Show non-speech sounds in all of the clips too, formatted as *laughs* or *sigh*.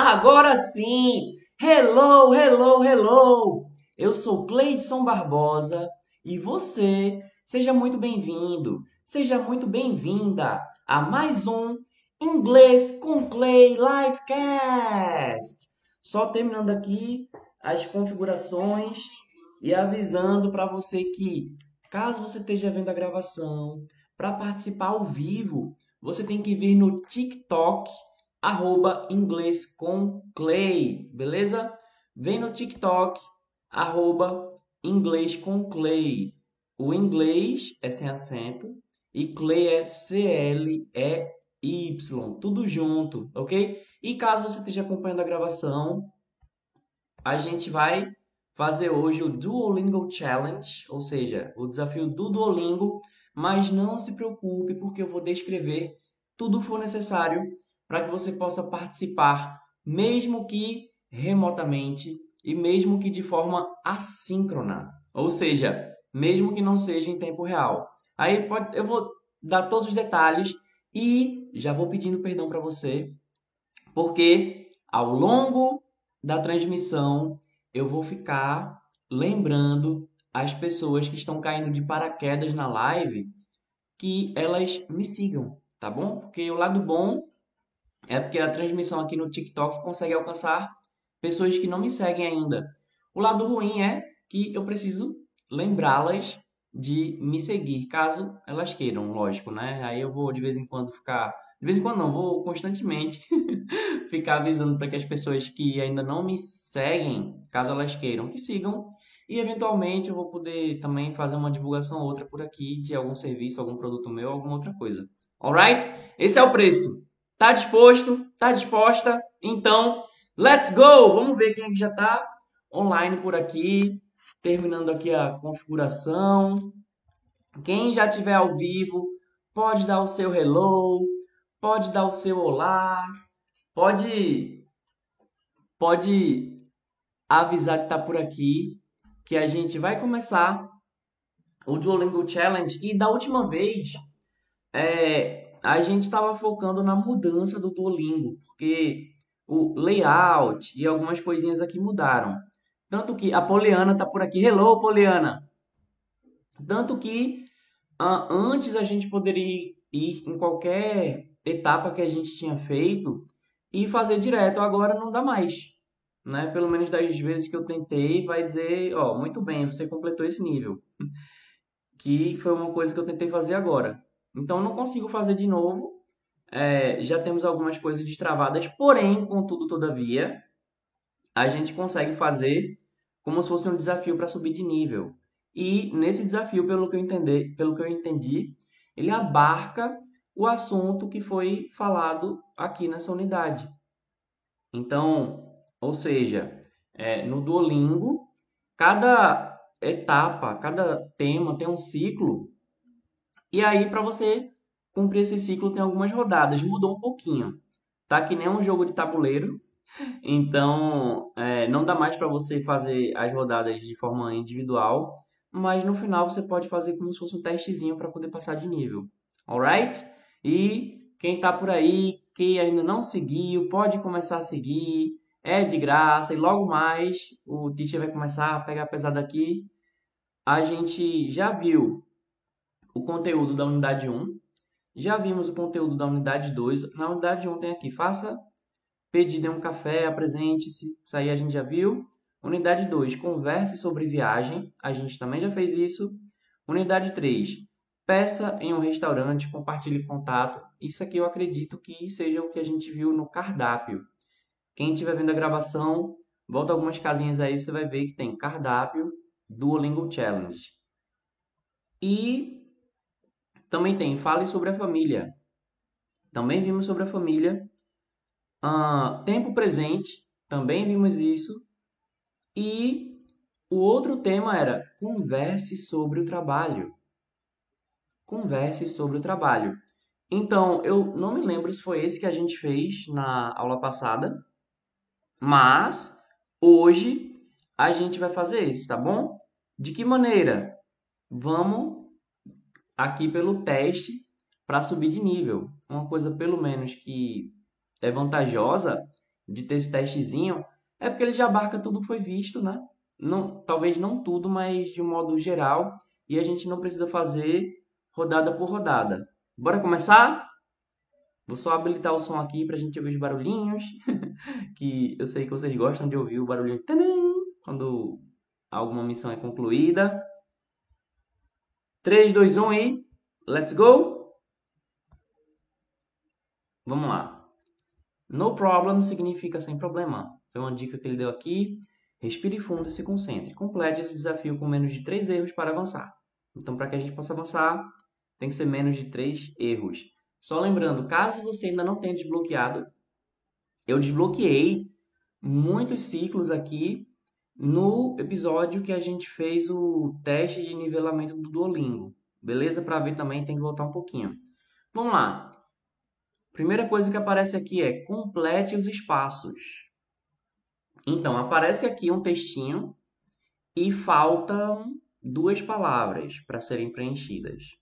Agora sim! Hello, hello, hello! Eu sou Cleidson Barbosa e você, seja muito bem-vindo, seja muito bem-vinda a mais um Inglês com Clay Livecast! Só terminando aqui as configurações e avisando para você que, caso você esteja vendo a gravação, para participar ao vivo, você tem que vir no TikTok arroba inglês com Clay, beleza? Vem no TikTok, arroba inglês com Clay. O inglês é sem acento e Clay é C-L-E-Y, tudo junto, ok? E caso você esteja acompanhando a gravação, a gente vai fazer hoje o Duolingo Challenge, ou seja, o desafio do Duolingo, mas não se preocupe porque eu vou descrever tudo o que for necessário para que você possa participar, mesmo que remotamente e mesmo que de forma assíncrona, ou seja, mesmo que não seja em tempo real. Aí pode, eu vou dar todos os detalhes e já vou pedindo perdão para você, porque ao longo da transmissão eu vou ficar lembrando as pessoas que estão caindo de paraquedas na live que elas me sigam, tá bom? Porque o lado bom é porque a transmissão aqui no TikTok consegue alcançar pessoas que não me seguem ainda. O lado ruim é que eu preciso lembrá-las de me seguir, caso elas queiram, lógico, né? Aí eu vou de vez em quando ficar, de vez em quando não, vou constantemente *laughs* ficar avisando para que as pessoas que ainda não me seguem, caso elas queiram, que sigam. E eventualmente eu vou poder também fazer uma divulgação outra por aqui de algum serviço, algum produto meu, alguma outra coisa. Alright? Esse é o preço. Tá disposto? Tá disposta? Então, let's go! Vamos ver quem é que já tá online por aqui. Terminando aqui a configuração. Quem já tiver ao vivo, pode dar o seu hello, pode dar o seu olá, pode pode avisar que tá por aqui, que a gente vai começar o Duolingo Challenge e da última vez é, a gente estava focando na mudança do Duolingo, porque o layout e algumas coisinhas aqui mudaram. Tanto que a Poliana está por aqui. Hello, Poliana! Tanto que uh, antes a gente poderia ir em qualquer etapa que a gente tinha feito e fazer direto. Agora não dá mais. Né? Pelo menos das vezes que eu tentei, vai dizer, ó, muito bem, você completou esse nível. *laughs* Que foi uma coisa que eu tentei fazer agora. Então, não consigo fazer de novo. É, já temos algumas coisas destravadas, porém, contudo, todavia, a gente consegue fazer como se fosse um desafio para subir de nível. E nesse desafio, pelo que eu entendi, pelo que eu entendi, ele abarca o assunto que foi falado aqui nessa unidade. Então, ou seja, é, no Duolingo, cada etapa, cada tema tem um ciclo e aí, para você cumprir esse ciclo, tem algumas rodadas. Mudou um pouquinho. Tá que nem um jogo de tabuleiro. Então, é, não dá mais para você fazer as rodadas de forma individual. Mas no final você pode fazer como se fosse um testezinho para poder passar de nível. Alright? E quem tá por aí, que ainda não seguiu, pode começar a seguir. É de graça. E logo mais o teacher vai começar a pegar pesado aqui. A gente já viu o conteúdo da unidade 1. Já vimos o conteúdo da unidade 2. Na unidade 1 tem aqui, faça pedido em um café, apresente-se. Isso aí a gente já viu. Unidade 2, converse sobre viagem. A gente também já fez isso. Unidade 3, peça em um restaurante, compartilhe contato. Isso aqui eu acredito que seja o que a gente viu no cardápio. Quem estiver vendo a gravação, volta algumas casinhas aí, você vai ver que tem cardápio Duolingo Challenge. E também tem Fale sobre a Família. Também vimos sobre a família. Uh, tempo presente. Também vimos isso. E o outro tema era Converse sobre o trabalho. Converse sobre o trabalho. Então, eu não me lembro se foi esse que a gente fez na aula passada, mas hoje a gente vai fazer esse, tá bom? De que maneira? Vamos aqui pelo teste para subir de nível. Uma coisa, pelo menos, que é vantajosa de ter esse testezinho é porque ele já abarca tudo que foi visto, né? Não, talvez não tudo, mas de um modo geral. E a gente não precisa fazer rodada por rodada. Bora começar? Vou só habilitar o som aqui pra gente ouvir os barulhinhos. *laughs* que eu sei que vocês gostam de ouvir o barulhinho quando alguma missão é concluída. 3, 2, 1 e let's go! Vamos lá. No problem significa sem problema. Foi uma dica que ele deu aqui. Respire fundo e se concentre. Complete esse desafio com menos de 3 erros para avançar. Então, para que a gente possa avançar, tem que ser menos de 3 erros. Só lembrando, caso você ainda não tenha desbloqueado, eu desbloqueei muitos ciclos aqui no episódio que a gente fez o teste de nivelamento do Duolingo. Beleza? Para ver também tem que voltar um pouquinho. Vamos lá. Primeira coisa que aparece aqui é complete os espaços. Então, aparece aqui um textinho e faltam duas palavras para serem preenchidas.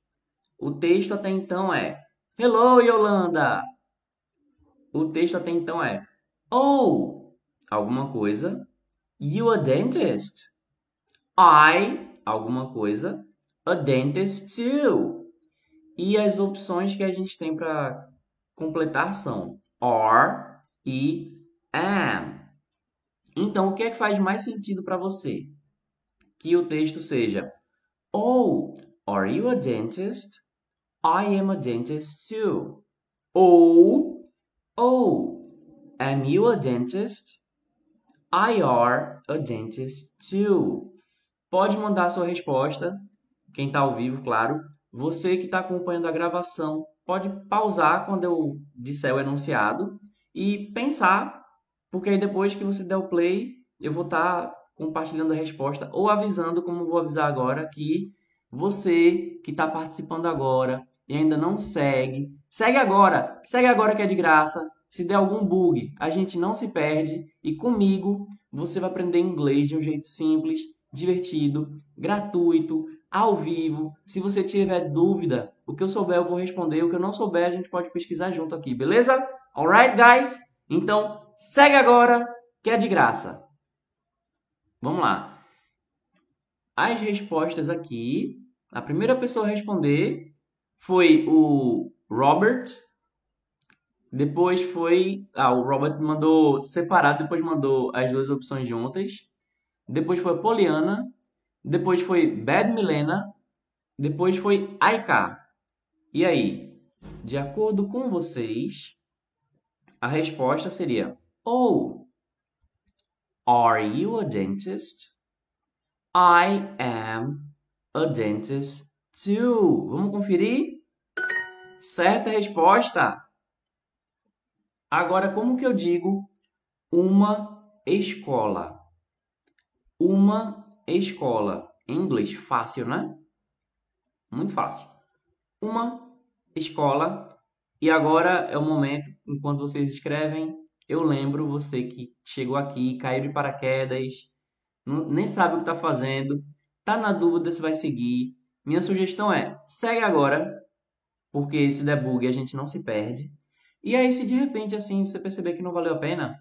O texto até então é Hello, Yolanda! O texto até então é Oh, alguma coisa You a dentist? I, alguma coisa. A dentist too. E as opções que a gente tem para completar são are e am. Então, o que é que faz mais sentido para você? Que o texto seja Oh, are you a dentist? I am a dentist too. Ou Oh, am you a dentist? I are a dentist too. Pode mandar sua resposta, quem está ao vivo, claro. Você que está acompanhando a gravação, pode pausar quando eu disser o enunciado e pensar, porque aí depois que você der o play, eu vou estar tá compartilhando a resposta ou avisando, como vou avisar agora, que você que está participando agora e ainda não segue, segue agora, segue agora que é de graça. Se der algum bug, a gente não se perde e comigo você vai aprender inglês de um jeito simples, divertido, gratuito, ao vivo. Se você tiver dúvida, o que eu souber eu vou responder, o que eu não souber a gente pode pesquisar junto aqui, beleza? Alright, guys? Então, segue agora que é de graça. Vamos lá. As respostas aqui, a primeira pessoa a responder foi o Robert depois foi. Ah, o Robert mandou separado, depois mandou as duas opções juntas. Depois foi Poliana. Depois foi Bad Milena. Depois foi Aika. E aí? De acordo com vocês, a resposta seria: Oh, are you a dentist? I am a dentist too. Vamos conferir? Certa resposta. Agora, como que eu digo uma escola? Uma escola. Em inglês, fácil, né? Muito fácil. Uma escola. E agora é o momento, enquanto vocês escrevem, eu lembro você que chegou aqui, caiu de paraquedas, nem sabe o que está fazendo, tá na dúvida se vai seguir. Minha sugestão é, segue agora, porque esse debug a gente não se perde. E aí, se de repente, assim, você perceber que não valeu a pena,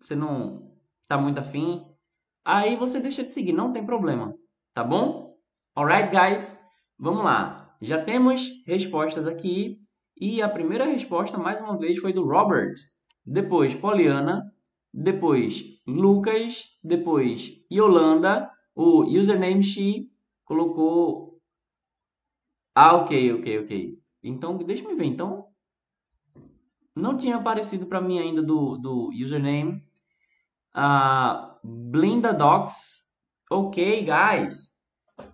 você não tá muito afim, aí você deixa de seguir, não tem problema, tá bom? Alright, guys? Vamos lá. Já temos respostas aqui. E a primeira resposta, mais uma vez, foi do Robert. Depois, Poliana. Depois, Lucas. Depois, Yolanda. O username she colocou... Ah, ok, ok, ok. Então, deixa eu ver. Então, não tinha aparecido para mim ainda do, do username. Uh, Blinda Docs. Ok, guys.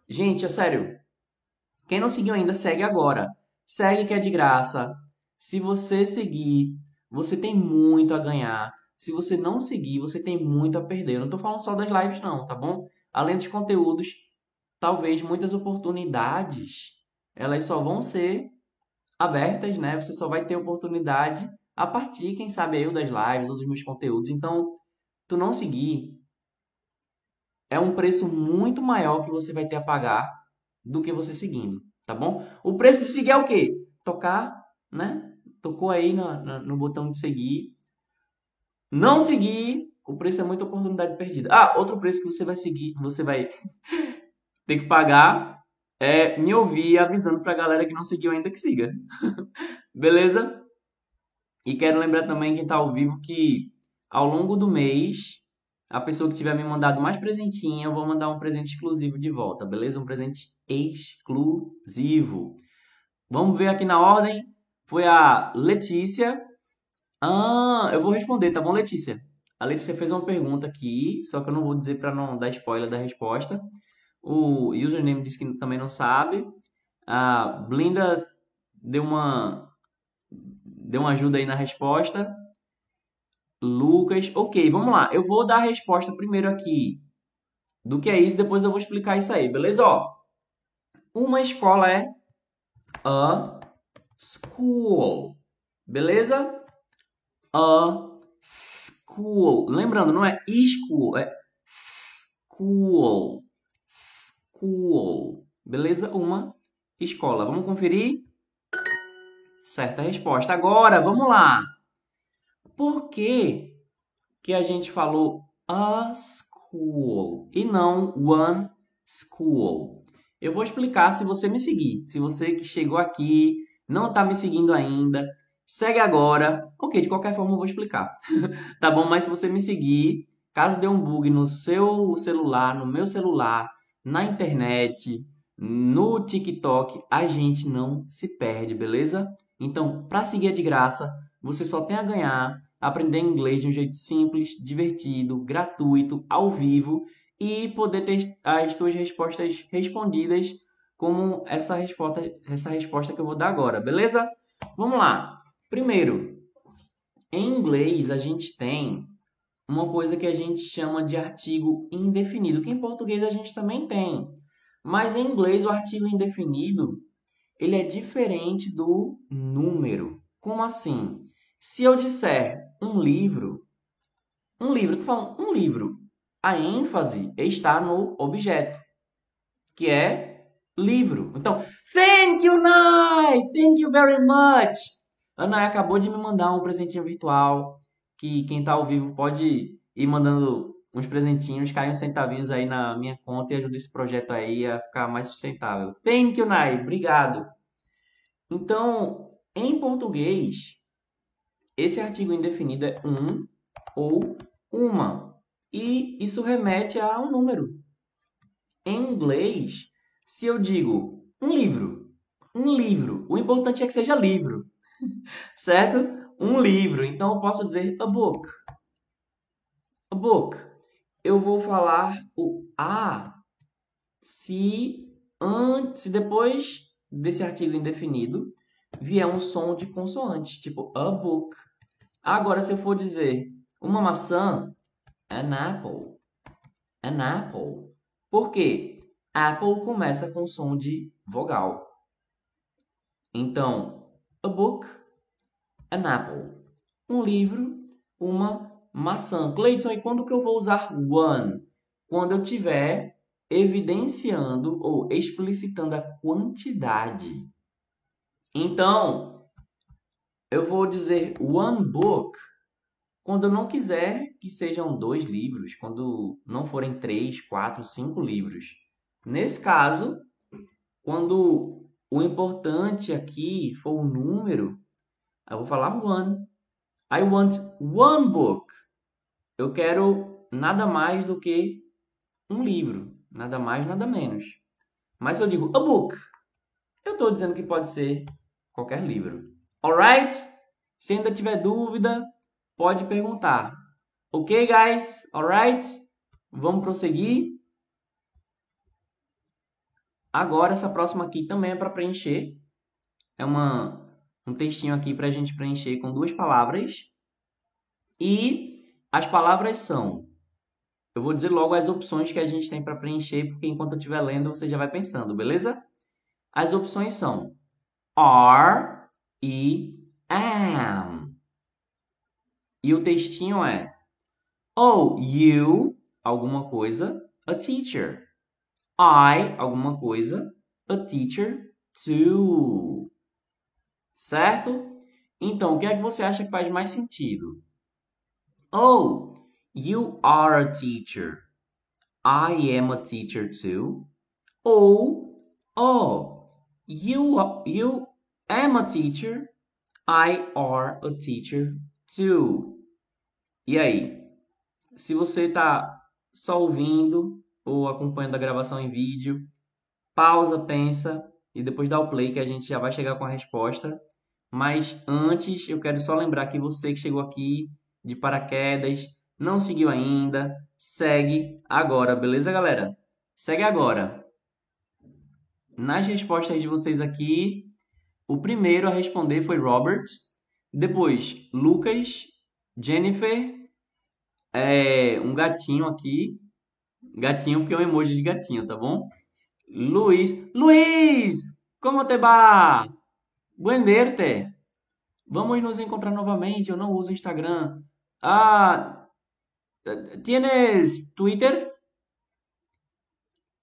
Gente, é sério. Quem não seguiu ainda, segue agora. Segue que é de graça. Se você seguir, você tem muito a ganhar. Se você não seguir, você tem muito a perder. Eu não estou falando só das lives, não, tá bom? Além dos conteúdos, talvez muitas oportunidades, elas só vão ser abertas, né? Você só vai ter oportunidade a partir, quem sabe, eu das lives ou dos meus conteúdos. Então, tu não seguir é um preço muito maior que você vai ter a pagar do que você seguindo, tá bom? O preço de seguir é o quê? Tocar, né? Tocou aí no, no, no botão de seguir. não seguir, o preço é muita oportunidade perdida. Ah, outro preço que você vai seguir, você vai *laughs* ter que pagar é me ouvir avisando pra galera que não seguiu ainda que siga. *laughs* Beleza? E quero lembrar também quem tá ao vivo que ao longo do mês, a pessoa que tiver me mandado mais presentinho, eu vou mandar um presente exclusivo de volta, beleza? Um presente exclusivo. Vamos ver aqui na ordem. Foi a Letícia. Ah, eu vou responder, tá bom, Letícia? A Letícia fez uma pergunta aqui, só que eu não vou dizer para não dar spoiler da resposta. O username disse que também não sabe. A Blinda deu uma deu uma ajuda aí na resposta. Lucas, ok, vamos lá. Eu vou dar a resposta primeiro aqui do que é isso, depois eu vou explicar isso aí, beleza? Ó, uma escola é a school, beleza? A school. Lembrando, não é school, é school school. Beleza? Uma escola. Vamos conferir? Certa resposta. Agora, vamos lá. Por que, que a gente falou a school e não one school? Eu vou explicar se você me seguir. Se você que chegou aqui, não está me seguindo ainda, segue agora. Ok, de qualquer forma eu vou explicar. *laughs* tá bom? Mas se você me seguir, caso dê um bug no seu celular, no meu celular, na internet, no TikTok, a gente não se perde, beleza? Então, para seguir é de graça, você só tem a ganhar aprender inglês de um jeito simples, divertido, gratuito, ao vivo e poder ter as suas respostas respondidas como essa resposta, essa resposta que eu vou dar agora, beleza? Vamos lá. Primeiro, em inglês a gente tem uma coisa que a gente chama de artigo indefinido, que em português a gente também tem. Mas em inglês o artigo indefinido, ele é diferente do número. Como assim? Se eu disser um livro, um livro, tô falando um livro, a ênfase está no objeto, que é livro. Então, thank you, Nai! Thank you very much! A acabou de me mandar um presentinho virtual que quem tá ao vivo pode ir mandando uns presentinhos, cair uns centavinhos aí na minha conta e ajuda esse projeto aí a ficar mais sustentável. Thank you, Nai. Obrigado. Então, em português, esse artigo indefinido é um ou uma. E isso remete a um número. Em inglês, se eu digo um livro, um livro, o importante é que seja livro, *laughs* certo? Um livro. Então eu posso dizer a book. A book. Eu vou falar o a se antes, se depois desse artigo indefinido vier um som de consoante, tipo a book. Agora se eu for dizer uma maçã, an apple. An apple. Por quê? Apple começa com som de vogal. Então, a book apple. Um livro, uma maçã. Cleidson, e quando que eu vou usar one? Quando eu tiver evidenciando ou explicitando a quantidade. Então, eu vou dizer one book quando eu não quiser que sejam dois livros, quando não forem três, quatro, cinco livros. Nesse caso, quando o importante aqui for o número, eu vou falar one. I want one book. Eu quero nada mais do que um livro. Nada mais, nada menos. Mas se eu digo a book, eu estou dizendo que pode ser qualquer livro. Alright? Se ainda tiver dúvida, pode perguntar. Ok, guys? Alright? Vamos prosseguir. Agora, essa próxima aqui também é para preencher. É uma um textinho aqui para a gente preencher com duas palavras. E as palavras são. Eu vou dizer logo as opções que a gente tem para preencher, porque enquanto eu estiver lendo você já vai pensando, beleza? As opções são are e am. E o textinho é Oh, you, alguma coisa, a teacher. I, alguma coisa, a teacher too. Certo? Então, o que é que você acha que faz mais sentido? Oh, you are a teacher. I am a teacher too. Ou, oh, you, you am a teacher. I are a teacher too. E aí? Se você está só ouvindo ou acompanhando a gravação em vídeo, pausa, pensa e depois dá o play que a gente já vai chegar com a resposta. Mas antes, eu quero só lembrar que você que chegou aqui de paraquedas, não seguiu ainda, segue agora, beleza, galera? Segue agora. Nas respostas de vocês aqui, o primeiro a responder foi Robert, depois Lucas, Jennifer, é, um gatinho aqui, gatinho porque é um emoji de gatinho, tá bom? Luiz, Luiz, como te va? Buen verte. Vamos nos encontrar novamente. Eu não uso Instagram. Ah, tienes Twitter?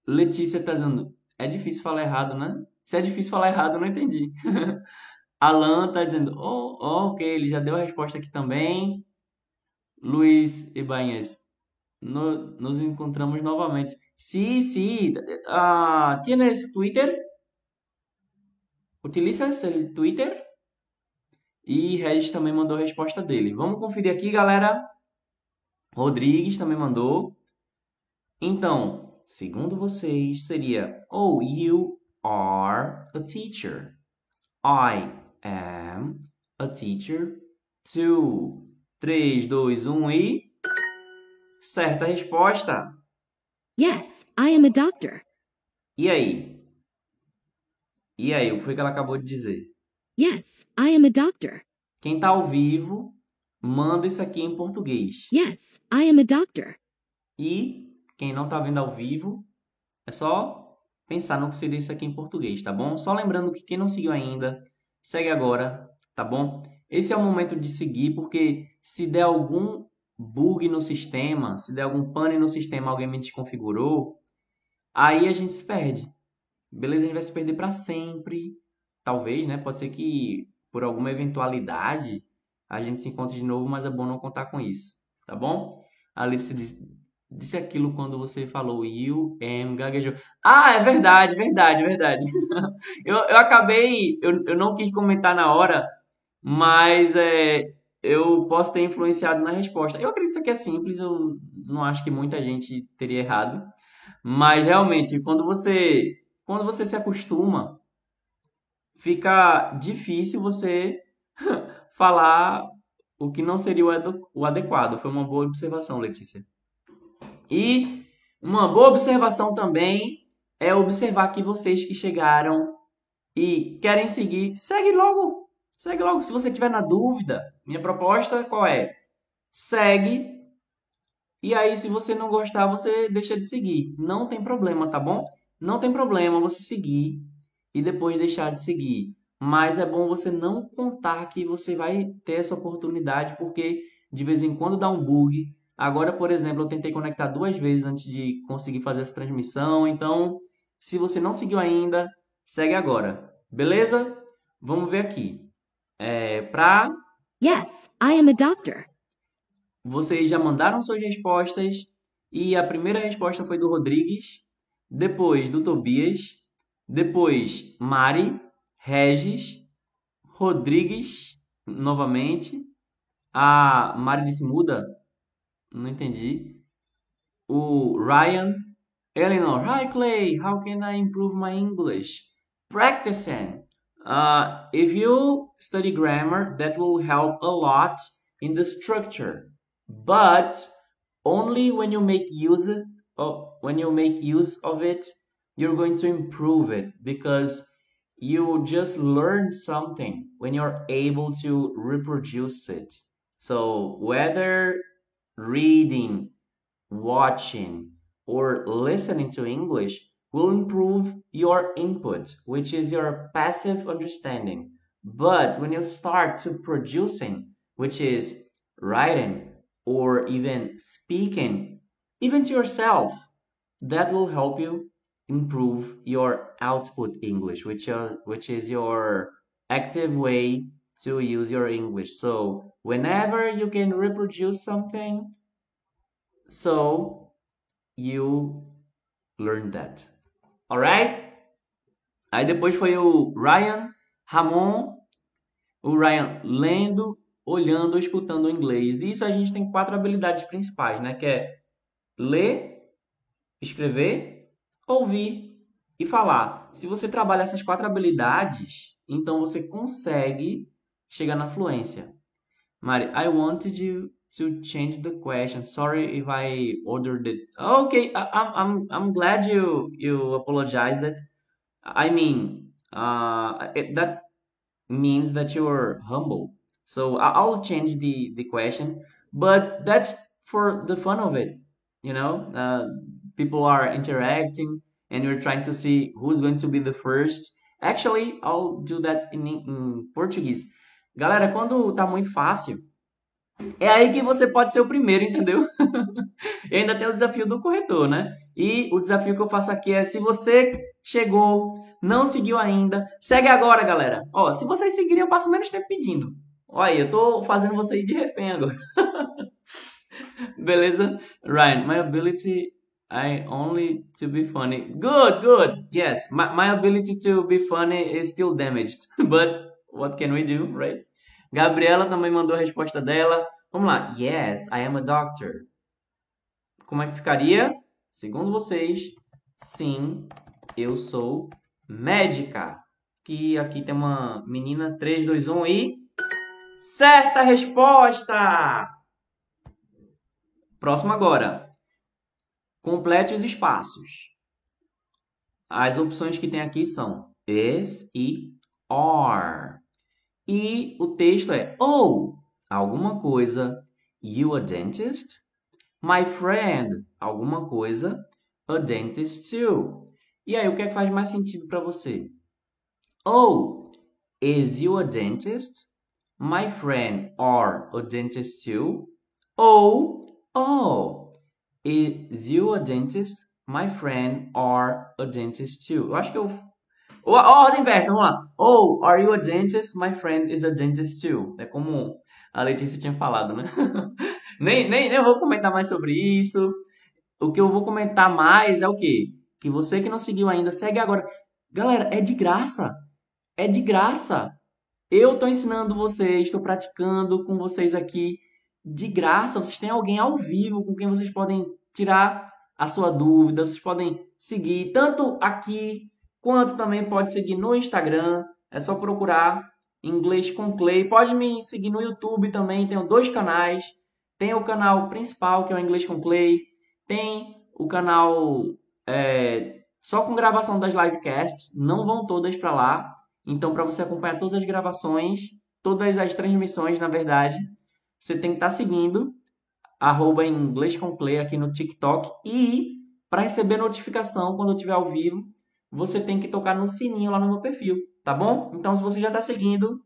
Letícia tá dizendo, é difícil falar errado, né? Se é difícil falar errado, eu não entendi. *laughs* Alan tá dizendo, oh, oh, ok, ele já deu a resposta aqui também. Luiz Ibanez, no, nos encontramos novamente. Sí, sí. Uh, ¿Tienes Twitter? ¿Utilizas el Twitter? E Regis também mandou a resposta dele. Vamos conferir aqui, galera. Rodrigues também mandou. Então, segundo vocês, seria Oh, you are a teacher. I am a teacher too. 3, 2, 1 e. Certa resposta. Yes, I am a doctor. E aí? E aí, o que foi que ela acabou de dizer? Yes, I am a doctor. Quem tá ao vivo, manda isso aqui em português. Yes, I am a doctor. E quem não tá vendo ao vivo, é só pensar no que seria isso aqui em português, tá bom? Só lembrando que quem não seguiu ainda, segue agora, tá bom? Esse é o momento de seguir, porque se der algum bug no sistema, se der algum pane no sistema, alguém me desconfigurou, aí a gente se perde. Beleza? A gente vai se perder para sempre. Talvez, né? Pode ser que por alguma eventualidade a gente se encontre de novo, mas é bom não contar com isso, tá bom? A Alice disse, disse aquilo quando você falou you am gaguejou. Ah, é verdade, verdade, verdade. *laughs* eu, eu acabei, eu, eu não quis comentar na hora, mas é, eu posso ter influenciado na resposta. Eu acredito que isso aqui é simples, eu não acho que muita gente teria errado. Mas realmente, quando você quando você se acostuma, fica difícil você *laughs* falar o que não seria o adequado. Foi uma boa observação, Letícia. E uma boa observação também é observar que vocês que chegaram e querem seguir, segue logo Segue logo. Se você tiver na dúvida, minha proposta qual é? Segue. E aí, se você não gostar, você deixa de seguir. Não tem problema, tá bom? Não tem problema você seguir e depois deixar de seguir. Mas é bom você não contar que você vai ter essa oportunidade, porque de vez em quando dá um bug. Agora, por exemplo, eu tentei conectar duas vezes antes de conseguir fazer essa transmissão. Então, se você não seguiu ainda, segue agora. Beleza? Vamos ver aqui é, para. Yes, I am a doctor. Vocês já mandaram suas respostas e a primeira resposta foi do Rodrigues, depois do Tobias, depois Mari, Regis, Rodrigues novamente. A Mari disse muda? Não entendi. O Ryan, Eleanor, Hi Clay, how can I improve my English? Practicing. Uh, if you study grammar, that will help a lot in the structure, but only when you make use of when you make use of it, you're going to improve it because you just learn something when you're able to reproduce it. So whether reading, watching, or listening to English, will improve your input, which is your passive understanding. But when you start to producing, which is writing or even speaking, even to yourself, that will help you improve your output English, which, are, which is your active way to use your English. So, whenever you can reproduce something, so you learn that. Alright? Aí depois foi o Ryan Ramon, o Ryan lendo, olhando, escutando o inglês. E isso a gente tem quatro habilidades principais, né? Que é ler, escrever, ouvir e falar. Se você trabalha essas quatro habilidades, então você consegue chegar na fluência. Mari, I wanted you to change the question. Sorry if I ordered it. Okay, I, I'm I'm glad you you apologize. That I mean, uh, it, that means that you're humble. So I'll change the the question, but that's for the fun of it. You know, uh, people are interacting, and you're trying to see who's going to be the first. Actually, I'll do that in, in Portuguese. Galera, quando tá muito fácil, é aí que você pode ser o primeiro, entendeu? *laughs* e ainda tem o desafio do corretor, né? E o desafio que eu faço aqui é: se você chegou, não seguiu ainda, segue agora, galera. Ó, se vocês seguirem, eu passo menos tempo pedindo. Olha aí, eu tô fazendo vocês de refém agora. *laughs* Beleza? Ryan, my ability I only to be funny. Good, good. Yes, my, my ability to be funny is still damaged. *laughs* But what can we do, right? Gabriela também mandou a resposta dela. Vamos lá. Yes, I am a doctor. Como é que ficaria? Segundo vocês, sim, eu sou médica. Que aqui tem uma menina 3, 2, 1 e. Certa resposta! Próximo agora. Complete os espaços. As opções que tem aqui são is e are. E o texto é oh, alguma coisa, you a dentist? My friend, alguma coisa, a dentist too. E aí, o que é que faz mais sentido para você? Oh, is you a dentist? My friend are a dentist too? Ou, oh, is you a dentist? My friend are a dentist too. Eu acho que eu ou a ordem inversa, vamos lá. Oh, are you a dentist? My friend is a dentist too. É como a Letícia tinha falado, né? *laughs* nem, nem, nem vou comentar mais sobre isso. O que eu vou comentar mais é o quê? Que você que não seguiu ainda, segue agora. Galera, é de graça. É de graça. Eu estou ensinando vocês, estou praticando com vocês aqui de graça. Vocês têm alguém ao vivo com quem vocês podem tirar a sua dúvida, vocês podem seguir tanto aqui quanto também pode seguir no Instagram. É só procurar Inglês com Clay. Pode me seguir no YouTube também, tenho dois canais. Tem o canal principal, que é o Inglês com Clay. Tem o canal é, só com gravação das livecasts. Não vão todas para lá. Então, para você acompanhar todas as gravações, todas as transmissões, na verdade, você tem que estar tá seguindo arroba Inglês com Clay aqui no TikTok. E para receber notificação quando eu estiver ao vivo, você tem que tocar no sininho lá no meu perfil, tá bom? Então, se você já está seguindo,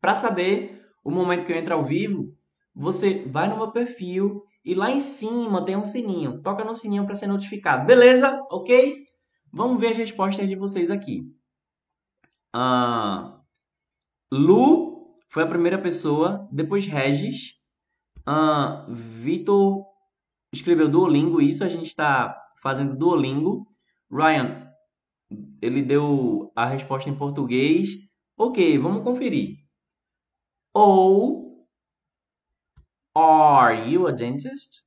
para saber o momento que eu entro ao vivo, você vai no meu perfil e lá em cima tem um sininho. Toca no sininho para ser notificado. Beleza? Ok? Vamos ver as respostas de vocês aqui. Uh, Lu foi a primeira pessoa, depois Regis. Uh, Vitor escreveu Duolingo, isso a gente está fazendo Duolingo. Ryan, ele deu a resposta em português. Ok, vamos conferir. Ou Are you a dentist?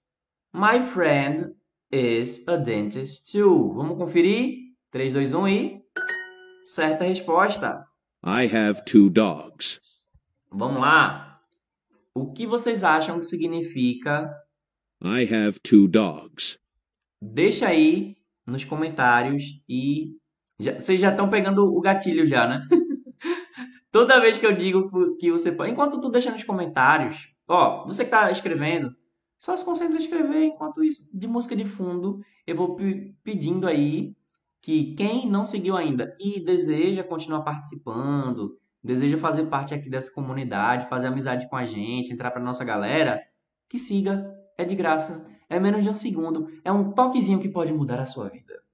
My friend is a dentist too. Vamos conferir? 3, 2, 1 e. Certa resposta. I have two dogs. Vamos lá. O que vocês acham que significa I have two dogs? Deixa aí nos comentários e já, vocês já estão pegando o gatilho já, né? *laughs* Toda vez que eu digo que você pode. Enquanto tu deixa nos comentários, ó, você que tá escrevendo, só se concentra em escrever. Enquanto isso, de música de fundo, eu vou pedindo aí que quem não seguiu ainda e deseja continuar participando, deseja fazer parte aqui dessa comunidade, fazer amizade com a gente, entrar pra nossa galera, que siga. É de graça. É menos de um segundo. É um toquezinho que pode mudar a sua vida.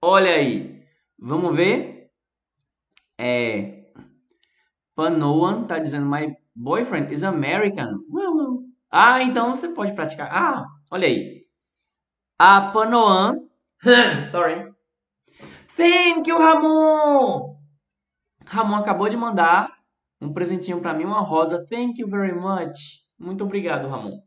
Olha aí. Vamos ver? É. Panoan tá dizendo my boyfriend is American. Ah, então você pode praticar. Ah, olha aí. A Panoan. *laughs* Sorry. Thank you, Ramon! Ramon acabou de mandar um presentinho para mim, uma rosa. Thank you very much. Muito obrigado, Ramon.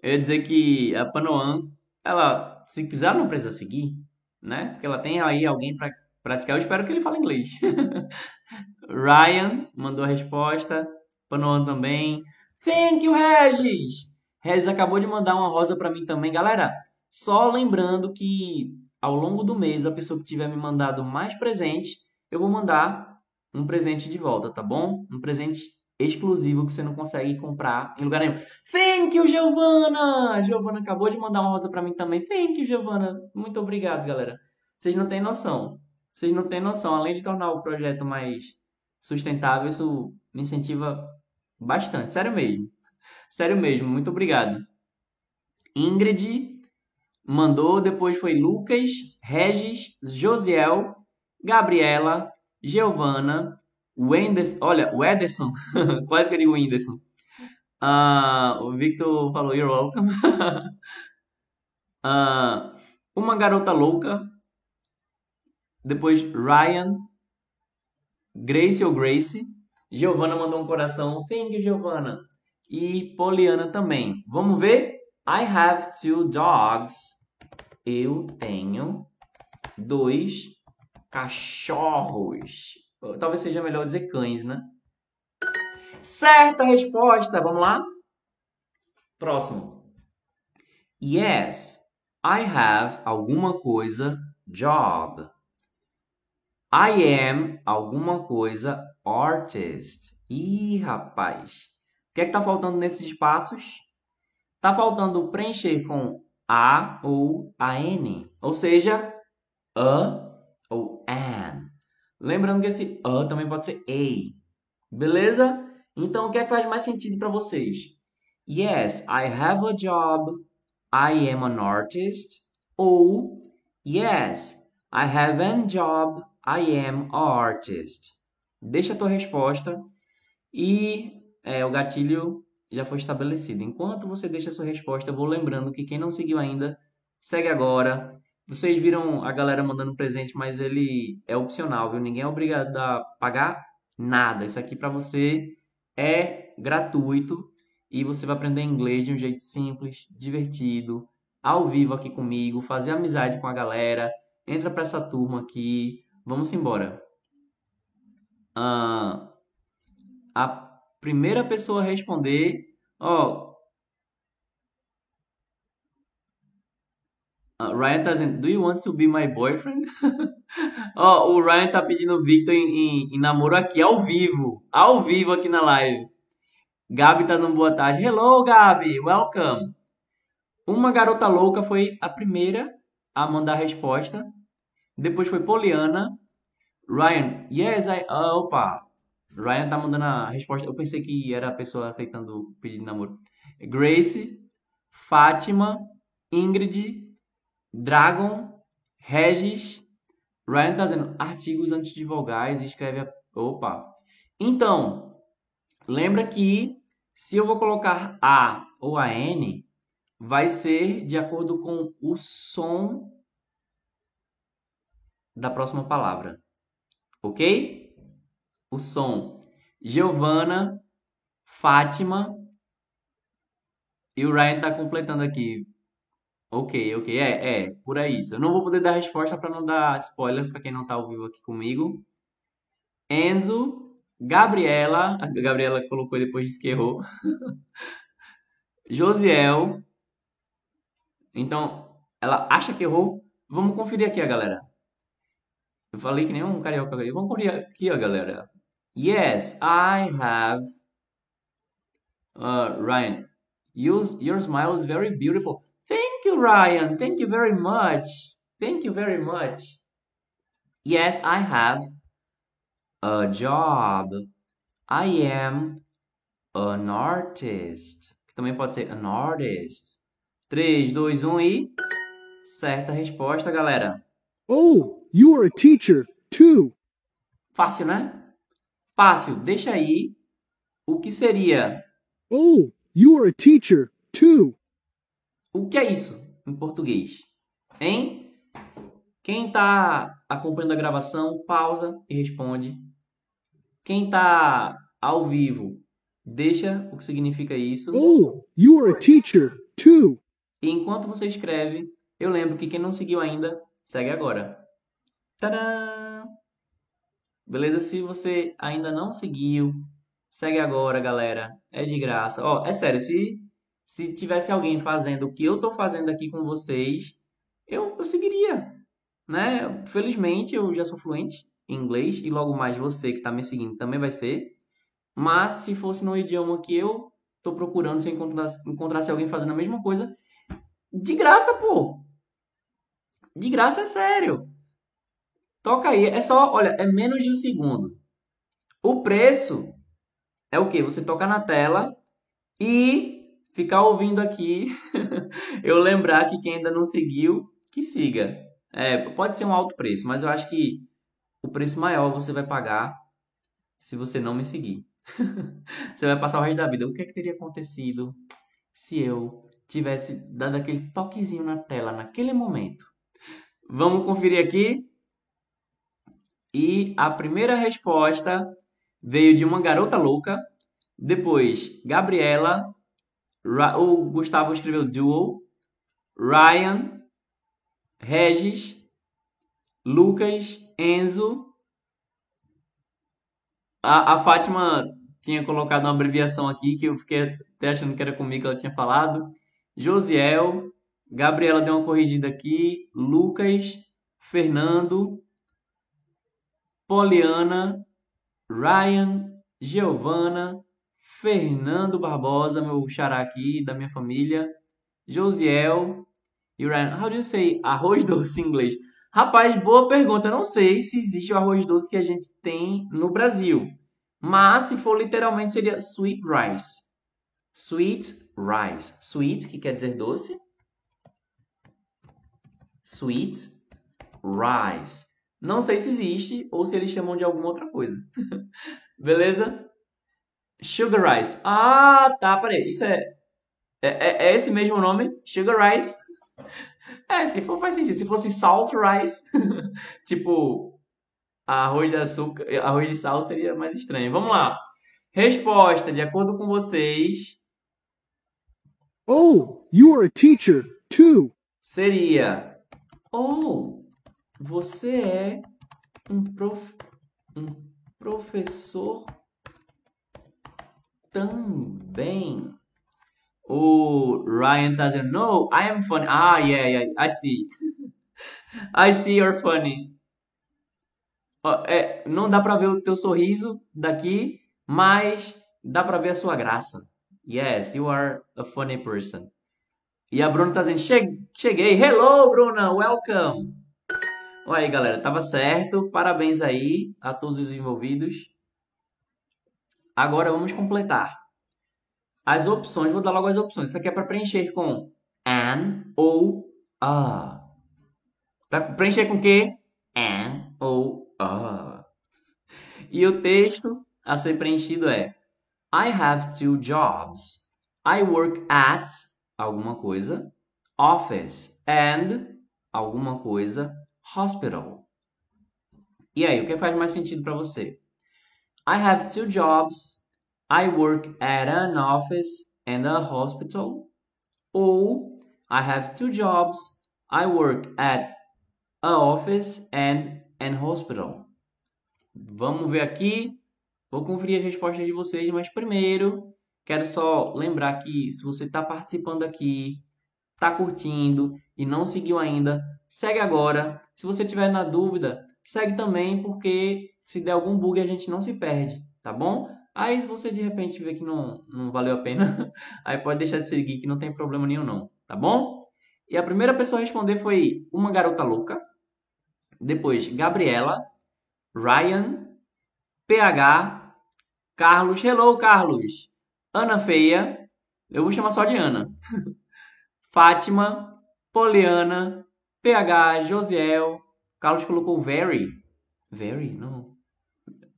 Eu ia dizer que a Panoan, ela, se quiser, não precisa seguir, né? Porque ela tem aí alguém para praticar. Eu espero que ele fale inglês. *laughs* Ryan mandou a resposta. Panoan também. Thank you, Regis! Regis acabou de mandar uma rosa para mim também. Galera, só lembrando que ao longo do mês, a pessoa que tiver me mandado mais presente, eu vou mandar um presente de volta, tá bom? Um presente exclusivo que você não consegue comprar em lugar nenhum. Thank you, Giovana! Giovana acabou de mandar uma rosa para mim também. Thank you, Giovana. Muito obrigado, galera. Vocês não têm noção. Vocês não têm noção. Além de tornar o projeto mais sustentável, isso me incentiva bastante. Sério mesmo. Sério mesmo. Muito obrigado. Ingrid mandou, depois foi Lucas, Regis, Josiel, Gabriela, Giovana, Wenderson, olha, o Ederson, *laughs* quase que eu digo Whindersson. Uh, o Victor falou, you're welcome. uh, *laughs* uma garota louca. Depois Ryan, Grace ou Grace. Giovana mandou um coração. Thank you, Giovana. E Poliana também. Vamos ver? I have two dogs. Eu tenho dois cachorros. Talvez seja melhor dizer cães, né? Certa resposta. Vamos lá? Próximo. Yes, I have alguma coisa job. I am alguma coisa artist. Ih, rapaz. O que é que tá faltando nesses espaços? Tá faltando preencher com a ou an, ou seja, a ou an. Lembrando que esse a também pode ser a. Beleza? Então, o que é que faz mais sentido para vocês? Yes, I have a job. I am an artist. Ou Yes, I have a job. I am an artist. Deixa a tua resposta e é, o gatilho já foi estabelecido. Enquanto você deixa a sua resposta, eu vou lembrando que quem não seguiu ainda, segue agora. Vocês viram a galera mandando presente, mas ele é opcional, viu? Ninguém é obrigado a pagar nada. Isso aqui para você é gratuito e você vai aprender inglês de um jeito simples, divertido, ao vivo aqui comigo, fazer amizade com a galera. Entra para essa turma aqui. Vamos embora. Uh, a primeira pessoa a responder, ó. Uh, Ryan tá dizendo, do you want to be my boyfriend? *laughs* ó, o Ryan tá pedindo o Victor em, em, em, namoro aqui, ao vivo. Ao vivo aqui na live. Gabi tá dando boa tarde. Hello, Gabi. Welcome. Uma garota louca foi a primeira a mandar a resposta. Depois foi Poliana. Ryan, yes, I... opa, Ryan tá mandando a resposta. Eu pensei que era a pessoa aceitando o pedido de namoro. Grace, Fátima, Ingrid, Dragon, Regis. Ryan tá dizendo artigos antes de vogais e escreve a... Opa! Então, lembra que se eu vou colocar A ou a N, vai ser de acordo com o som da próxima palavra. Ok? o som Giovana, Fátima e o Ryan tá completando aqui. Ok, ok, é, é, por aí. Eu não vou poder dar resposta para não dar spoiler para quem não tá ao vivo aqui comigo. Enzo, Gabriela, a Gabriela colocou depois disse que errou. *laughs* Josiel. Então, ela acha que errou. Vamos conferir aqui, a galera. Eu falei que nem um carioca. Vamos conferir aqui, ó, galera. Yes, I have. Uh, Ryan, you, your smile is very beautiful. Thank you, Ryan. Thank you very much. Thank you very much. Yes, I have a job. I am an artist. Também pode ser an artist. 3, 2, 1 e. Certa resposta, galera. Oh, you are a teacher too. Fácil, né? Fácil, deixa aí o que seria. Oh, you are a teacher, too. O que é isso em português? Hein? Quem está acompanhando a gravação, pausa e responde. Quem está ao vivo, deixa o que significa isso. Oh, you are a teacher, too. E enquanto você escreve, eu lembro que quem não seguiu ainda, segue agora. Tadã! Beleza? Se você ainda não seguiu, segue agora, galera. É de graça. Ó, é sério, se, se tivesse alguém fazendo o que eu tô fazendo aqui com vocês, eu, eu seguiria. Né? Felizmente, eu já sou fluente em inglês e logo mais você que está me seguindo também vai ser. Mas se fosse no idioma que eu tô procurando, se eu encontrasse, encontrasse alguém fazendo a mesma coisa, de graça, pô. De graça é sério. Toca aí. É só, olha, é menos de um segundo. O preço é o que? Você tocar na tela e ficar ouvindo aqui. *laughs* eu lembrar que quem ainda não seguiu, que siga. É, pode ser um alto preço, mas eu acho que o preço maior você vai pagar se você não me seguir. *laughs* você vai passar o resto da vida. O que, é que teria acontecido se eu tivesse dado aquele toquezinho na tela naquele momento? Vamos conferir aqui. E a primeira resposta veio de uma garota louca. Depois, Gabriela. O Gustavo escreveu Duo. Ryan. Regis. Lucas. Enzo. A, a Fátima tinha colocado uma abreviação aqui que eu fiquei até achando que era comigo que ela tinha falado. Josiel. Gabriela deu uma corrigida aqui. Lucas. Fernando. Poliana. Ryan. Giovana. Fernando Barbosa, meu xará aqui da minha família. Josiel. E Ryan. How do you say arroz doce em inglês? Rapaz, boa pergunta. Eu não sei se existe o arroz doce que a gente tem no Brasil. Mas se for literalmente seria sweet rice. Sweet rice. Sweet, que quer dizer doce. Sweet rice. Não sei se existe ou se eles chamam de alguma outra coisa. *laughs* Beleza? Sugar rice. Ah, tá, peraí. Isso é, é, é, é esse mesmo nome? Sugar rice? *laughs* É, se for faz sentido. Se fosse salt rice, *laughs* tipo arroz de açúcar, arroz de sal seria mais estranho. Vamos lá. Resposta, de acordo com vocês, Oh, you are a teacher, too. seria ou você é um, prof, um professor também. O Ryan tá dizendo, no, I am funny. Ah, yeah, yeah, I see. *laughs* I see you're funny. É, não dá pra ver o teu sorriso daqui, mas dá pra ver a sua graça. Yes, you are a funny person. E a Bruna tá dizendo, "Che- cheguei. Hello, Bruna, welcome. Olha aí, galera, tava certo. Parabéns aí a todos os envolvidos. Agora vamos completar. As opções, vou dar logo as opções. Isso aqui é para preencher com an ou a. Para preencher com o quê? An ou a. E o texto a ser preenchido é I have two jobs. I work at alguma coisa, office and alguma coisa, hospital. E aí, o que faz mais sentido para você? I have two jobs. I work at an office and a hospital. Ou I have two jobs. I work at a office and an hospital. Vamos ver aqui. Vou conferir as respostas de vocês, mas primeiro quero só lembrar que se você está participando aqui, está curtindo e não seguiu ainda, segue agora. Se você tiver na dúvida, segue também, porque se der algum bug a gente não se perde, tá bom? Aí se você de repente vê que não, não valeu a pena, *laughs* aí pode deixar de seguir que não tem problema nenhum não, tá bom? E a primeira pessoa a responder foi uma garota louca, depois Gabriela, Ryan, PH, Carlos, hello Carlos, Ana Feia, eu vou chamar só de Ana, *laughs* Fátima, Poliana, PH, Josiel, Carlos colocou very, very, não,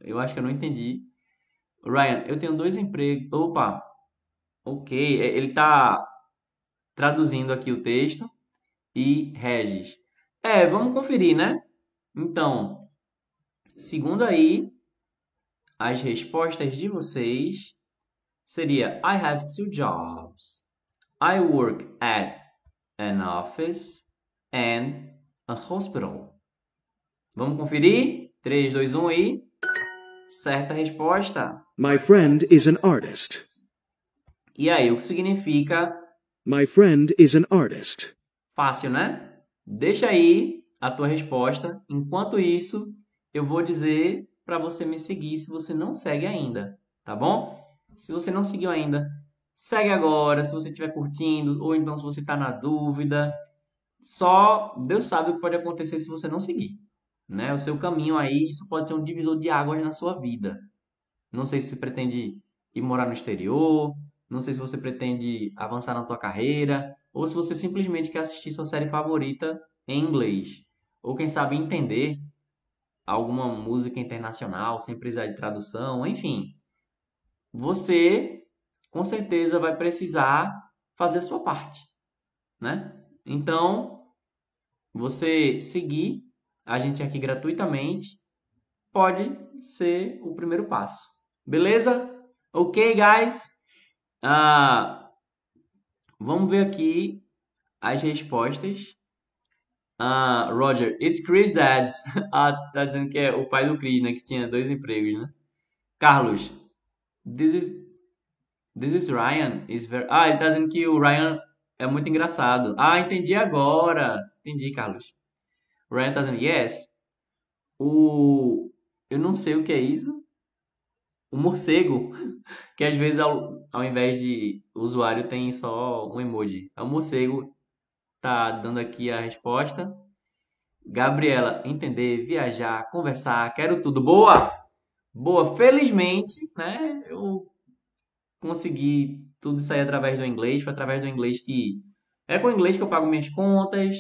Eu acho que eu não entendi. Ryan, eu tenho dois empregos. Opa! Ok, é, ele tá traduzindo aqui o texto. E Regis. É, vamos conferir, né? Então, segundo aí, as respostas de vocês seria I have two jobs. I work at an office and a hospital. Vamos conferir? 3, 2, 1 e. Certa resposta. My friend is an artist. E aí, o que significa My friend is an artist. fácil, né? Deixa aí a tua resposta. Enquanto isso, eu vou dizer para você me seguir se você não segue ainda, tá bom? Se você não seguiu ainda, segue agora, se você estiver curtindo, ou então se você está na dúvida. Só Deus sabe o que pode acontecer se você não seguir. Né? O seu caminho aí, isso pode ser um divisor de águas na sua vida. Não sei se você pretende ir morar no exterior, não sei se você pretende avançar na tua carreira, ou se você simplesmente quer assistir sua série favorita em inglês. Ou quem sabe entender alguma música internacional sem precisar de tradução, enfim. Você com certeza vai precisar fazer a sua parte, né? Então, você seguir a gente aqui gratuitamente pode ser o primeiro passo. Beleza? Ok, guys? Ah, vamos ver aqui as respostas. Ah, Roger, it's Chris Dad. *laughs* ah, tá dizendo que é o pai do Chris, né? Que tinha dois empregos, né? Carlos, this is, this is Ryan. Is very... Ah, ele tá dizendo que o Ryan é muito engraçado. Ah, entendi agora. Entendi, Carlos. Ryan tá dizendo, yes. O... Eu não sei o que é isso. O morcego, *laughs* que às vezes ao, ao invés de usuário tem só um emoji. O morcego tá dando aqui a resposta. Gabriela, entender, viajar, conversar, quero tudo. Boa! Boa, felizmente, né? Eu consegui tudo aí através do inglês. Foi através do inglês que. É com o inglês que eu pago minhas contas,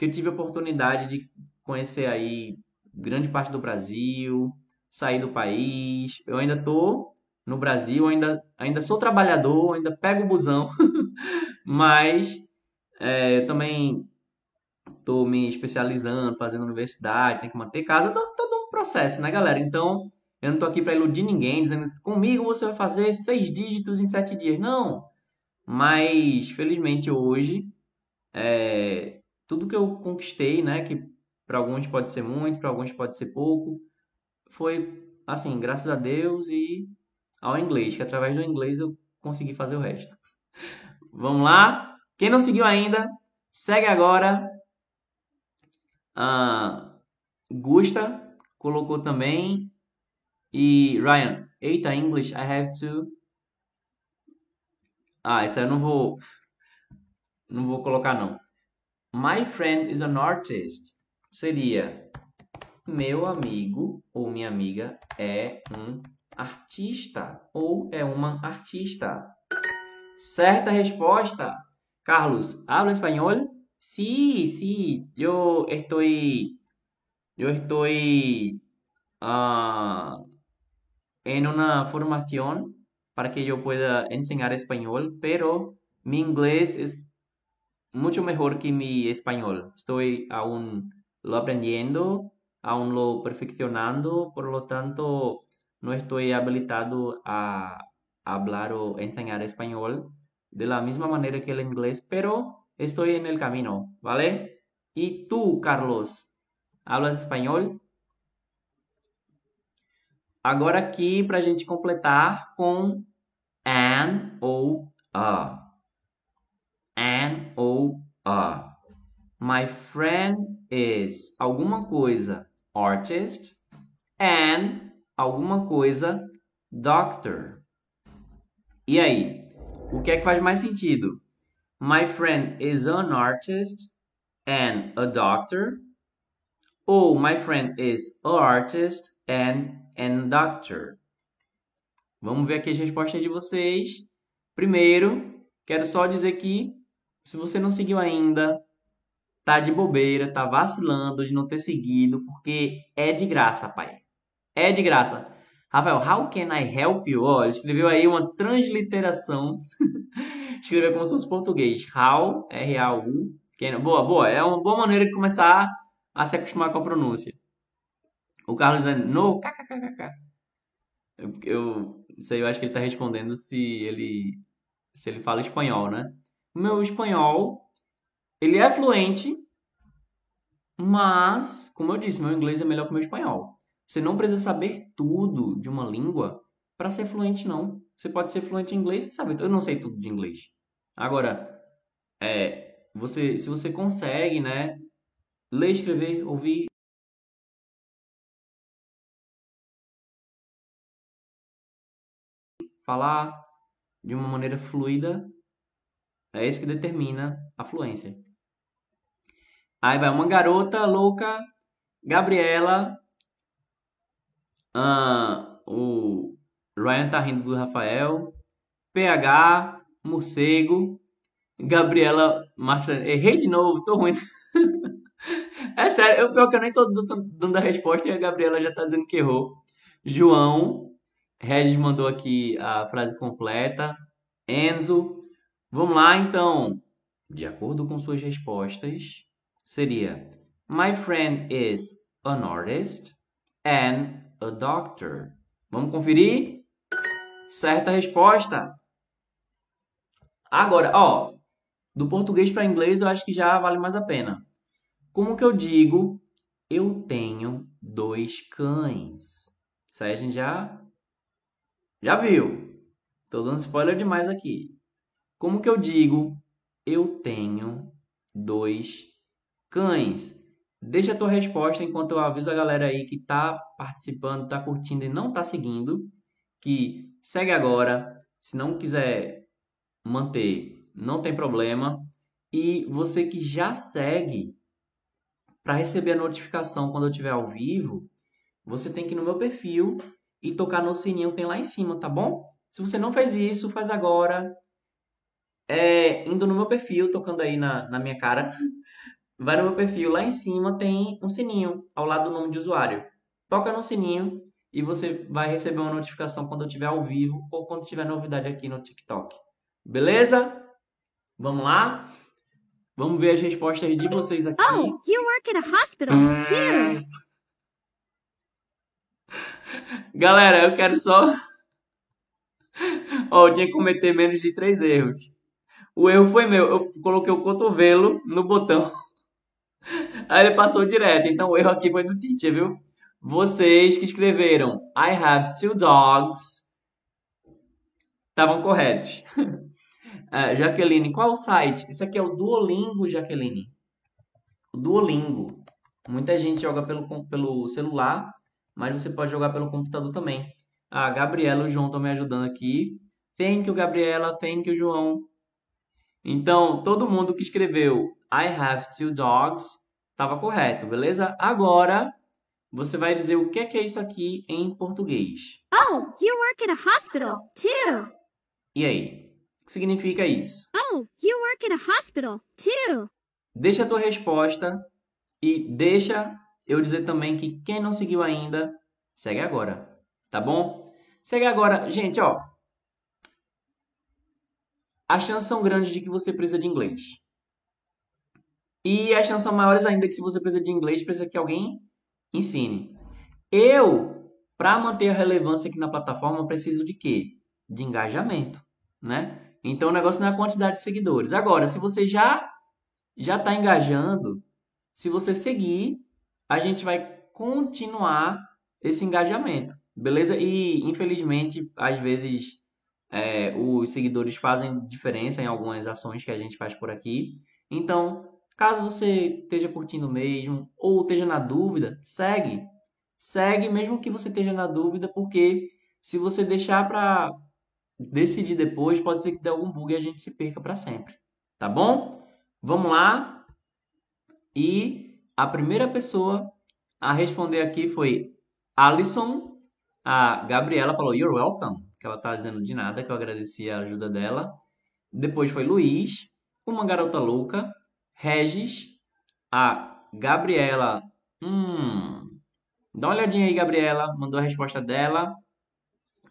que eu tive a oportunidade de conhecer aí grande parte do Brasil, sair do país. Eu ainda tô no Brasil, ainda, ainda sou trabalhador, ainda pego o busão, *laughs* mas é, também tô me especializando, fazendo universidade, tem que manter casa, todo, todo um processo, né, galera? Então, eu não tô aqui para iludir ninguém, dizendo que comigo você vai fazer seis dígitos em sete dias. Não. Mas, felizmente, hoje, é, tudo que eu conquistei, né, que para alguns pode ser muito, para alguns pode ser pouco, foi, assim, graças a Deus e ao inglês, que através do inglês eu consegui fazer o resto. *laughs* Vamos lá? Quem não seguiu ainda, segue agora. Ah, Gusta colocou também. E Ryan, eita, English, I have to. Ah, isso eu não vou. Não vou colocar, não. My friend is an artist. Seria. Meu amigo ou minha amiga é um artista ou é uma artista. Certa resposta. Carlos, habla espanhol? Sí, sí, yo estoy, yo estoy ah, en una formación para que yo pueda enseñar español, pero mi inglés es mucho mejor que mi español. Estoy aún lo aprendiendo, aún lo perfeccionando, por lo tanto no estoy habilitado a hablar o enseñar español de la misma manera que el inglés, pero estoy en el camino, ¿vale? ¿Y tú, Carlos, hablas espanhol? Agora aqui para a gente completar com an ou a. Ou a. My friend is alguma coisa artist and alguma coisa doctor. E aí? O que é que faz mais sentido? My friend is an artist and a doctor. Ou my friend is an artist and a doctor. Vamos ver aqui as respostas de vocês. Primeiro, quero só dizer que se você não seguiu ainda, tá de bobeira, tá vacilando de não ter seguido, porque é de graça, pai. É de graça. Rafael, how can I help you? Ó, ele escreveu aí uma transliteração. *laughs* escreveu como se fosse português. How, R-A-U. Boa, boa. É uma boa maneira de começar a se acostumar com a pronúncia. O Carlos dizendo, no, kkkk. Eu, eu, isso aí eu acho que ele está respondendo se ele, se ele fala espanhol, né? Meu espanhol, ele é fluente, mas, como eu disse, meu inglês é melhor que o meu espanhol. Você não precisa saber tudo de uma língua para ser fluente, não. Você pode ser fluente em inglês, você sabe. Eu não sei tudo de inglês. Agora, é, você, se você consegue, né, ler, escrever, ouvir, falar de uma maneira fluida, é isso que determina a fluência. Aí vai uma garota louca, Gabriela ah, o Ryan tá rindo do Rafael. PH, Morcego. Gabriela Martins. Errei de novo, tô ruim. *laughs* é sério, eu, pior que eu nem tô dando a resposta e a Gabriela já tá dizendo que errou. João. Regis mandou aqui a frase completa. Enzo. Vamos lá, então. De acordo com suas respostas, seria: My friend is an artist and a doctor. Vamos conferir? Certa resposta. Agora, ó, do português para inglês eu acho que já vale mais a pena. Como que eu digo? Eu tenho dois cães. Isso aí a gente já já viu. Tô dando spoiler demais aqui. Como que eu digo? Eu tenho dois cães. Deixa a tua resposta enquanto eu aviso a galera aí que tá participando, tá curtindo e não tá seguindo, que segue agora. Se não quiser manter, não tem problema. E você que já segue, para receber a notificação quando eu estiver ao vivo, você tem que ir no meu perfil e tocar no sininho que tem lá em cima, tá bom? Se você não fez isso, faz agora. É, indo no meu perfil, tocando aí na, na minha cara. vai no meu perfil, lá em cima tem um sininho ao lado do nome de usuário. Toca no sininho e você vai receber uma notificação quando eu estiver ao vivo ou quando tiver novidade aqui no TikTok. Beleza? Vamos lá? Vamos ver as respostas de vocês aqui. Oh, you work at a hospital too. *laughs* Galera, eu quero só. *laughs* Ó, oh, eu tinha que cometer menos de três erros. O erro foi meu. Eu coloquei o cotovelo no botão. *laughs* Aí ele passou direto. Então o erro aqui foi do teacher, viu? Vocês que escreveram I have two dogs estavam corretos. Uh, *laughs* Jaqueline, qual o site? Esse aqui é o Duolingo, Jaqueline. O Duolingo. Muita gente joga pelo, pelo celular, mas você pode jogar pelo computador também. A ah, Gabriela e o João estão me ajudando aqui. Thank you, Gabriela. Thank you, João. Então, todo mundo que escreveu I have two dogs estava correto, beleza? Agora, você vai dizer o que é isso aqui em português. Oh, you work at a hospital too. E aí? O que significa isso? Oh, you work at a hospital too. Deixa a tua resposta e deixa eu dizer também que quem não seguiu ainda, segue agora, tá bom? Segue agora. Gente, ó, as chances são grandes de que você precisa de inglês. E as chances são maiores ainda que se você precisa de inglês, precisa que alguém ensine. Eu, para manter a relevância aqui na plataforma, preciso de quê? De engajamento, né? Então o negócio não é a quantidade de seguidores. Agora, se você já já está engajando, se você seguir, a gente vai continuar esse engajamento, beleza? E infelizmente, às vezes é, os seguidores fazem diferença em algumas ações que a gente faz por aqui. Então, caso você esteja curtindo mesmo ou esteja na dúvida, segue. Segue mesmo que você esteja na dúvida, porque se você deixar para decidir depois, pode ser que dê algum bug e a gente se perca para sempre. Tá bom? Vamos lá. E a primeira pessoa a responder aqui foi Alison. A Gabriela falou: You're welcome que ela tá dizendo de nada, que eu agradeci a ajuda dela. Depois foi Luiz, uma garota louca, Regis, a Gabriela. Hum. Dá uma olhadinha aí, Gabriela. Mandou a resposta dela.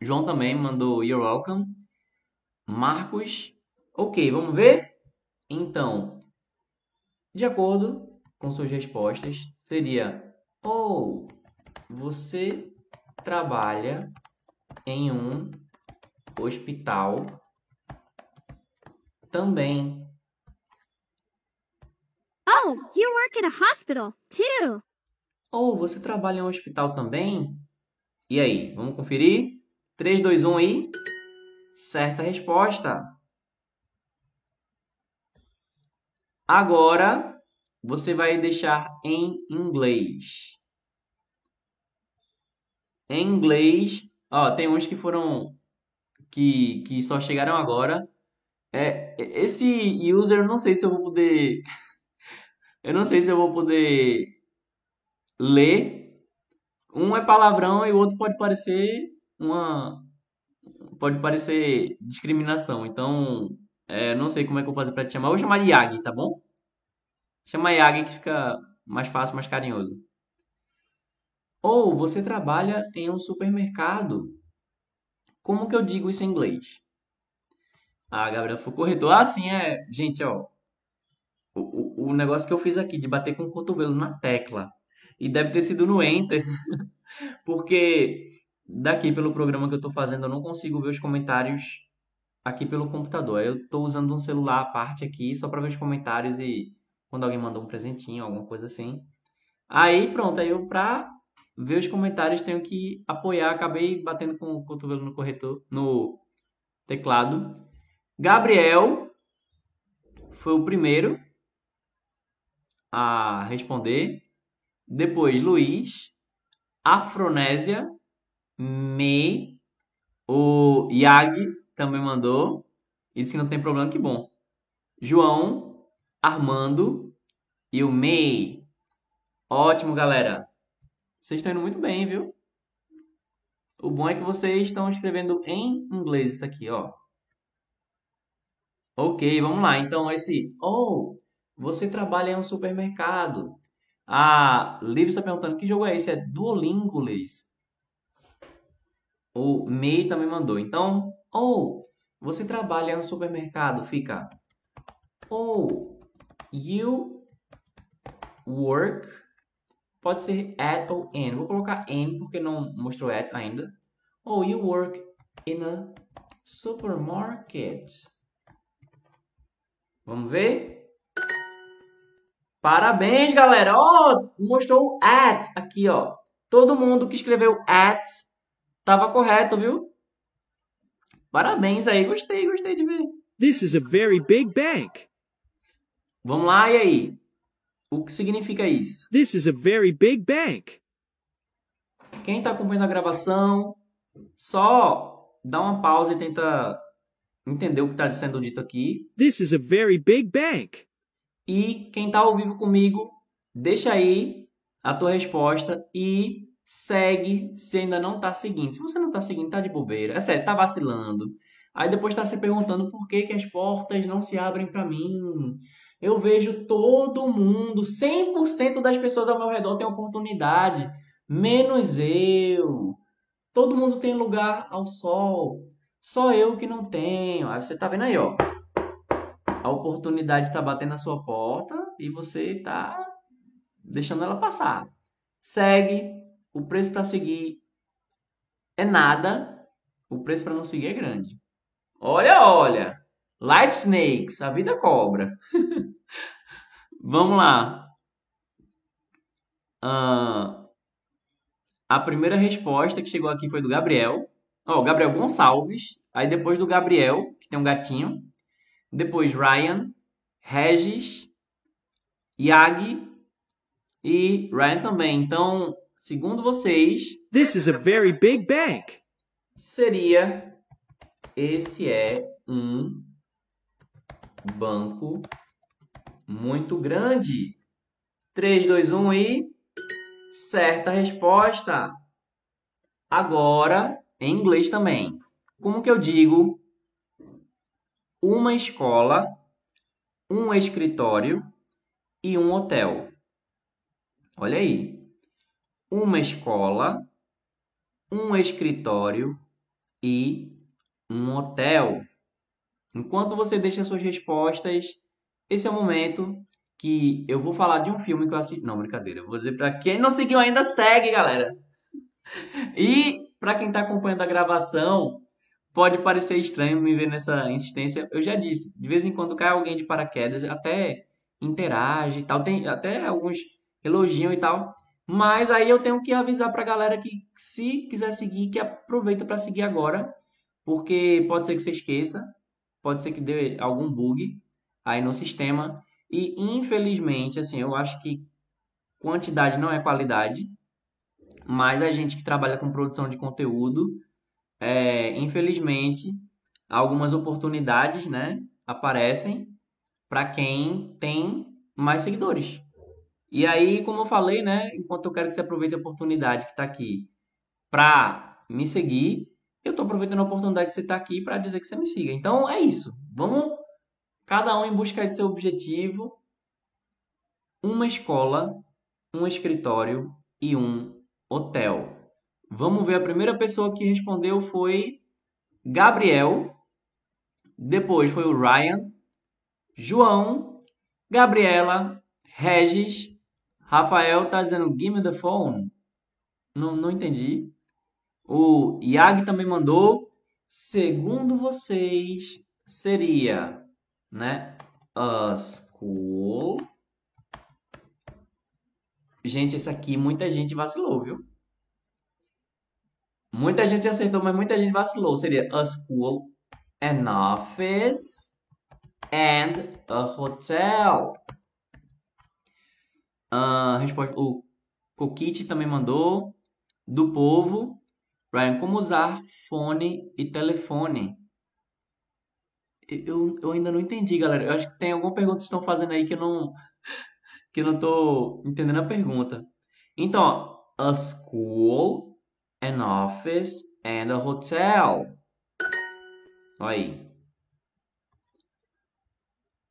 João também mandou You're welcome. Marcos. Ok, vamos ver? Então, de acordo com suas respostas, seria: Oh, você trabalha em um hospital também. Oh, you work at a hospital, too. Ou você trabalha em um hospital também? E aí, vamos conferir? 3, 2, 1 e. Certa resposta. Agora você vai deixar em inglês. Em inglês, ó, tem uns que foram que, que só chegaram agora. É, esse user, eu não sei se eu vou poder *laughs* eu não sei se eu vou poder ler. Um é palavrão e o outro pode parecer uma pode parecer discriminação. Então, é, não sei como é que eu vou fazer para te chamar. Eu vou chamar de Yagi, tá bom? Chama Yagi que fica mais fácil, mais carinhoso. Ou você trabalha em um supermercado. Como que eu digo isso em inglês? Ah, Gabriel foi corretor. Ah, sim, é. Gente, ó. O, o, o negócio que eu fiz aqui de bater com o cotovelo na tecla. E deve ter sido no Enter. *laughs* porque daqui pelo programa que eu estou fazendo eu não consigo ver os comentários aqui pelo computador. Eu estou usando um celular à parte aqui só para ver os comentários e quando alguém mandou um presentinho, alguma coisa assim. Aí pronto, aí eu pra ver os comentários tenho que apoiar. Acabei batendo com o cotovelo no corretor, no teclado. Gabriel foi o primeiro a responder. Depois Luiz, Afronésia, Me, o Yag também mandou. Isso que não tem problema, que bom. João, Armando e o Mei. Ótimo, galera. Vocês estão indo muito bem, viu? O bom é que vocês estão escrevendo em inglês isso aqui, ó. Ok, vamos lá. Então, esse... Oh, você trabalha em um supermercado. A Liv está perguntando que jogo é esse? É Duolingo. O Mei também mandou. Então, oh, você trabalha em um supermercado. Fica... Oh, you work pode ser at ou in. Vou colocar in porque não mostrou at ainda. Oh, you work in a supermarket. Vamos ver? Parabéns, galera! Oh, mostrou at aqui, ó. Todo mundo que escreveu at estava correto, viu? Parabéns aí, gostei, gostei de ver. This is a very big bank. Vamos lá, e aí? O que significa isso? This is a very big bank. Quem está acompanhando a gravação, só dá uma pausa e tenta entender o que está sendo dito aqui. This is a very big bank. E quem está ao vivo comigo, deixa aí a tua resposta e segue se ainda não está seguindo. Se você não está seguindo, tá de bobeira. É sério, tá vacilando. Aí depois está se perguntando por que, que as portas não se abrem para mim. Eu vejo todo mundo, 100% das pessoas ao meu redor têm oportunidade, menos eu. Todo mundo tem lugar ao sol, só eu que não tenho. Aí você tá vendo aí, ó. A oportunidade está batendo na sua porta e você está deixando ela passar. Segue. O preço para seguir é nada. O preço para não seguir é grande. Olha, olha. Life Snakes, a vida cobra. *laughs* Vamos lá. Ah, a primeira resposta que chegou aqui foi do Gabriel. Ó, oh, Gabriel Gonçalves. Aí depois do Gabriel, que tem um gatinho. Depois Ryan, Regis, Yagi e Ryan também. Então, segundo vocês, This is a very big bank. seria esse é um banco muito grande. 3, 2, 1 e certa resposta. Agora, em inglês também. Como que eu digo uma escola, um escritório e um hotel? Olha aí. Uma escola, um escritório e um hotel. Enquanto você deixa suas respostas, esse é o momento que eu vou falar de um filme que eu assisti. Não, brincadeira. Eu vou dizer pra quem não seguiu ainda, segue, galera. E pra quem tá acompanhando a gravação, pode parecer estranho me ver nessa insistência. Eu já disse, de vez em quando cai alguém de paraquedas, até interage e tal, tem até alguns elogiam e tal. Mas aí eu tenho que avisar pra galera que se quiser seguir, que aproveita para seguir agora, porque pode ser que você esqueça, pode ser que dê algum bug aí no sistema e infelizmente, assim, eu acho que quantidade não é qualidade, mas a gente que trabalha com produção de conteúdo, é, infelizmente, algumas oportunidades, né, aparecem para quem tem mais seguidores. E aí, como eu falei, né, enquanto eu quero que você aproveite a oportunidade que está aqui para me seguir, eu estou aproveitando a oportunidade que você está aqui para dizer que você me siga. Então é isso. Vamos cada um em busca de seu objetivo. Uma escola, um escritório e um hotel. Vamos ver, a primeira pessoa que respondeu foi Gabriel. Depois foi o Ryan, João, Gabriela, Regis, Rafael tá dizendo Give me the phone. Não, não entendi. O Yag também mandou. Segundo vocês, seria, né? A school. Gente, esse aqui muita gente vacilou, viu? Muita gente acertou, mas muita gente vacilou. Seria a school, an office and a hotel. Uh, resposta, o Coquite também mandou. Do povo. Ryan, como usar fone e telefone? Eu, eu ainda não entendi, galera. Eu acho que tem alguma pergunta que estão fazendo aí que eu não *laughs* que eu não tô entendendo a pergunta. Então, ó, a school, an office and a hotel. Aí.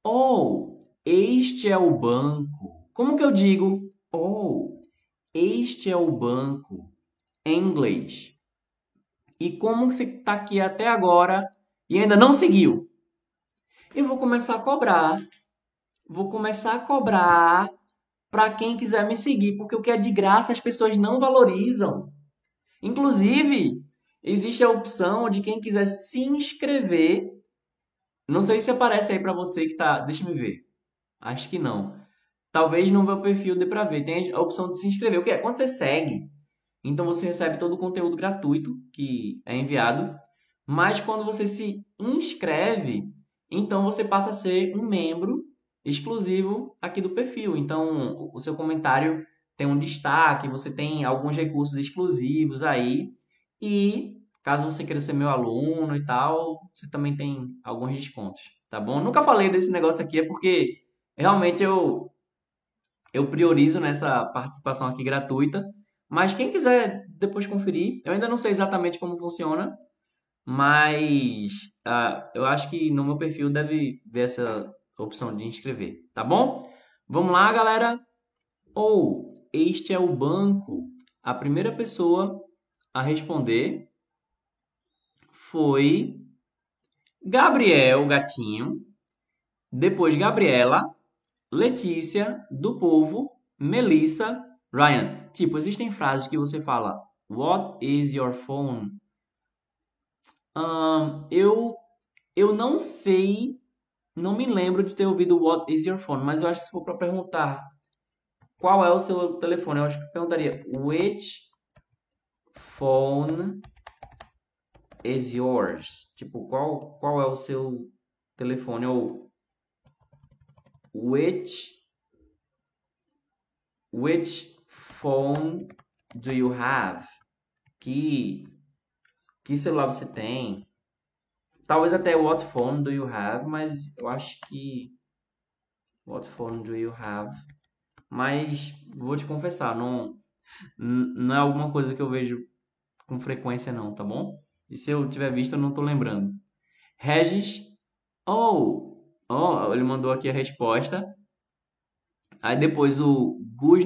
Oh, este é o banco. Como que eu digo? Oh, este é o banco em inglês. E como você está aqui até agora e ainda não seguiu? Eu vou começar a cobrar. Vou começar a cobrar para quem quiser me seguir, porque o que é de graça as pessoas não valorizam. Inclusive, existe a opção de quem quiser se inscrever. Não sei se aparece aí para você que tá. Deixa eu ver. Acho que não. Talvez no meu perfil dê para ver. Tem a opção de se inscrever. O que é? Quando você segue, então você recebe todo o conteúdo gratuito que é enviado. Mas quando você se inscreve, então você passa a ser um membro exclusivo aqui do perfil. Então, o seu comentário tem um destaque, você tem alguns recursos exclusivos aí. E caso você queira ser meu aluno e tal, você também tem alguns descontos, tá bom? Nunca falei desse negócio aqui, é porque realmente eu eu priorizo nessa participação aqui gratuita. Mas quem quiser depois conferir, eu ainda não sei exatamente como funciona, mas uh, eu acho que no meu perfil deve ver essa opção de inscrever, tá bom? Vamos lá, galera. Ou este é o banco. A primeira pessoa a responder foi Gabriel Gatinho, depois Gabriela, Letícia, do povo, Melissa, Ryan. Tipo, existem frases que você fala What is your phone? Um, eu eu não sei não me lembro de ter ouvido What is your phone, mas eu acho que se for para perguntar qual é o seu telefone, eu acho que eu perguntaria Which phone is yours? Tipo, qual, qual é o seu telefone? Ou Which Which phone do you have? Que, que celular você tem? Talvez até what phone do you have, mas eu acho que what phone do you have. Mas vou te confessar, não não é alguma coisa que eu vejo com frequência não, tá bom? E se eu tiver visto, eu não tô lembrando. Regis, oh, oh, ele mandou aqui a resposta. Aí depois o Gus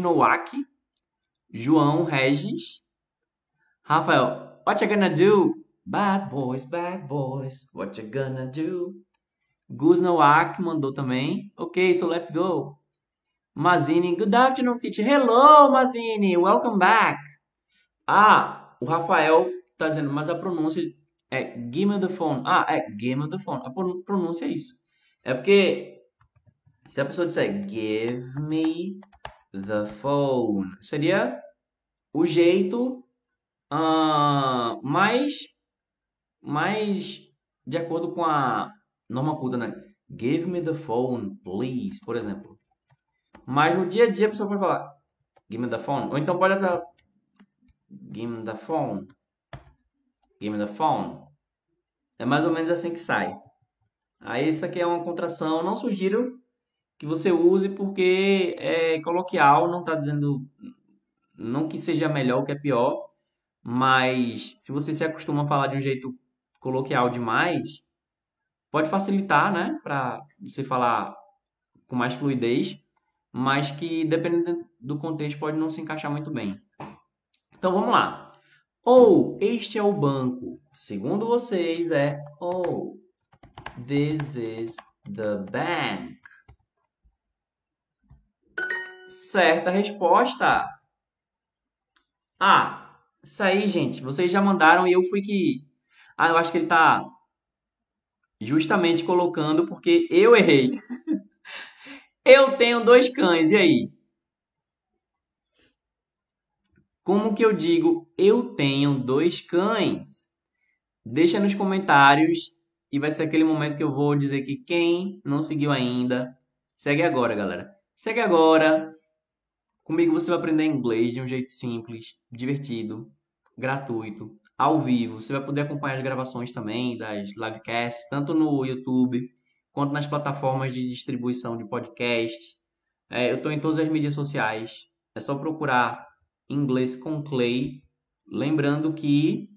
João Regis, Rafael, what you gonna do Bad boys, bad boys, what you gonna do? Gus mandou também. Ok, so let's go. Mazini, good afternoon, teacher. Hello, Mazini, welcome back. Ah, o Rafael tá dizendo, mas a pronúncia é give me the phone. Ah, é give me the phone. A pron- pronúncia é isso. É porque se a pessoa disser give me the phone, seria o jeito ah, mais mais de acordo com a norma culta, né? Give me the phone, please, por exemplo. Mas no dia a dia a pessoa pode falar give me the phone, ou então pode até give me the phone, give me the phone. É mais ou menos assim que sai. Aí isso aqui é uma contração, não sugiro que você use porque é coloquial, não está dizendo não que seja melhor ou que é pior, mas se você se acostuma a falar de um jeito coloquial demais, pode facilitar, né, para você falar com mais fluidez, mas que dependendo do contexto pode não se encaixar muito bem. Então vamos lá. Ou este é o banco. Segundo vocês é oh, this is the bank. Certa resposta. Ah, isso aí, gente. Vocês já mandaram e eu fui que. Ah, eu acho que ele tá justamente colocando porque eu errei. *laughs* eu tenho dois cães, e aí? Como que eu digo eu tenho dois cães? Deixa nos comentários e vai ser aquele momento que eu vou dizer que quem não seguiu ainda, segue agora, galera. Segue agora. Comigo você vai aprender inglês de um jeito simples, divertido, gratuito, ao vivo. Você vai poder acompanhar as gravações também das livecasts, tanto no YouTube quanto nas plataformas de distribuição de podcast. É, eu estou em todas as mídias sociais. É só procurar inglês com Clay. Lembrando que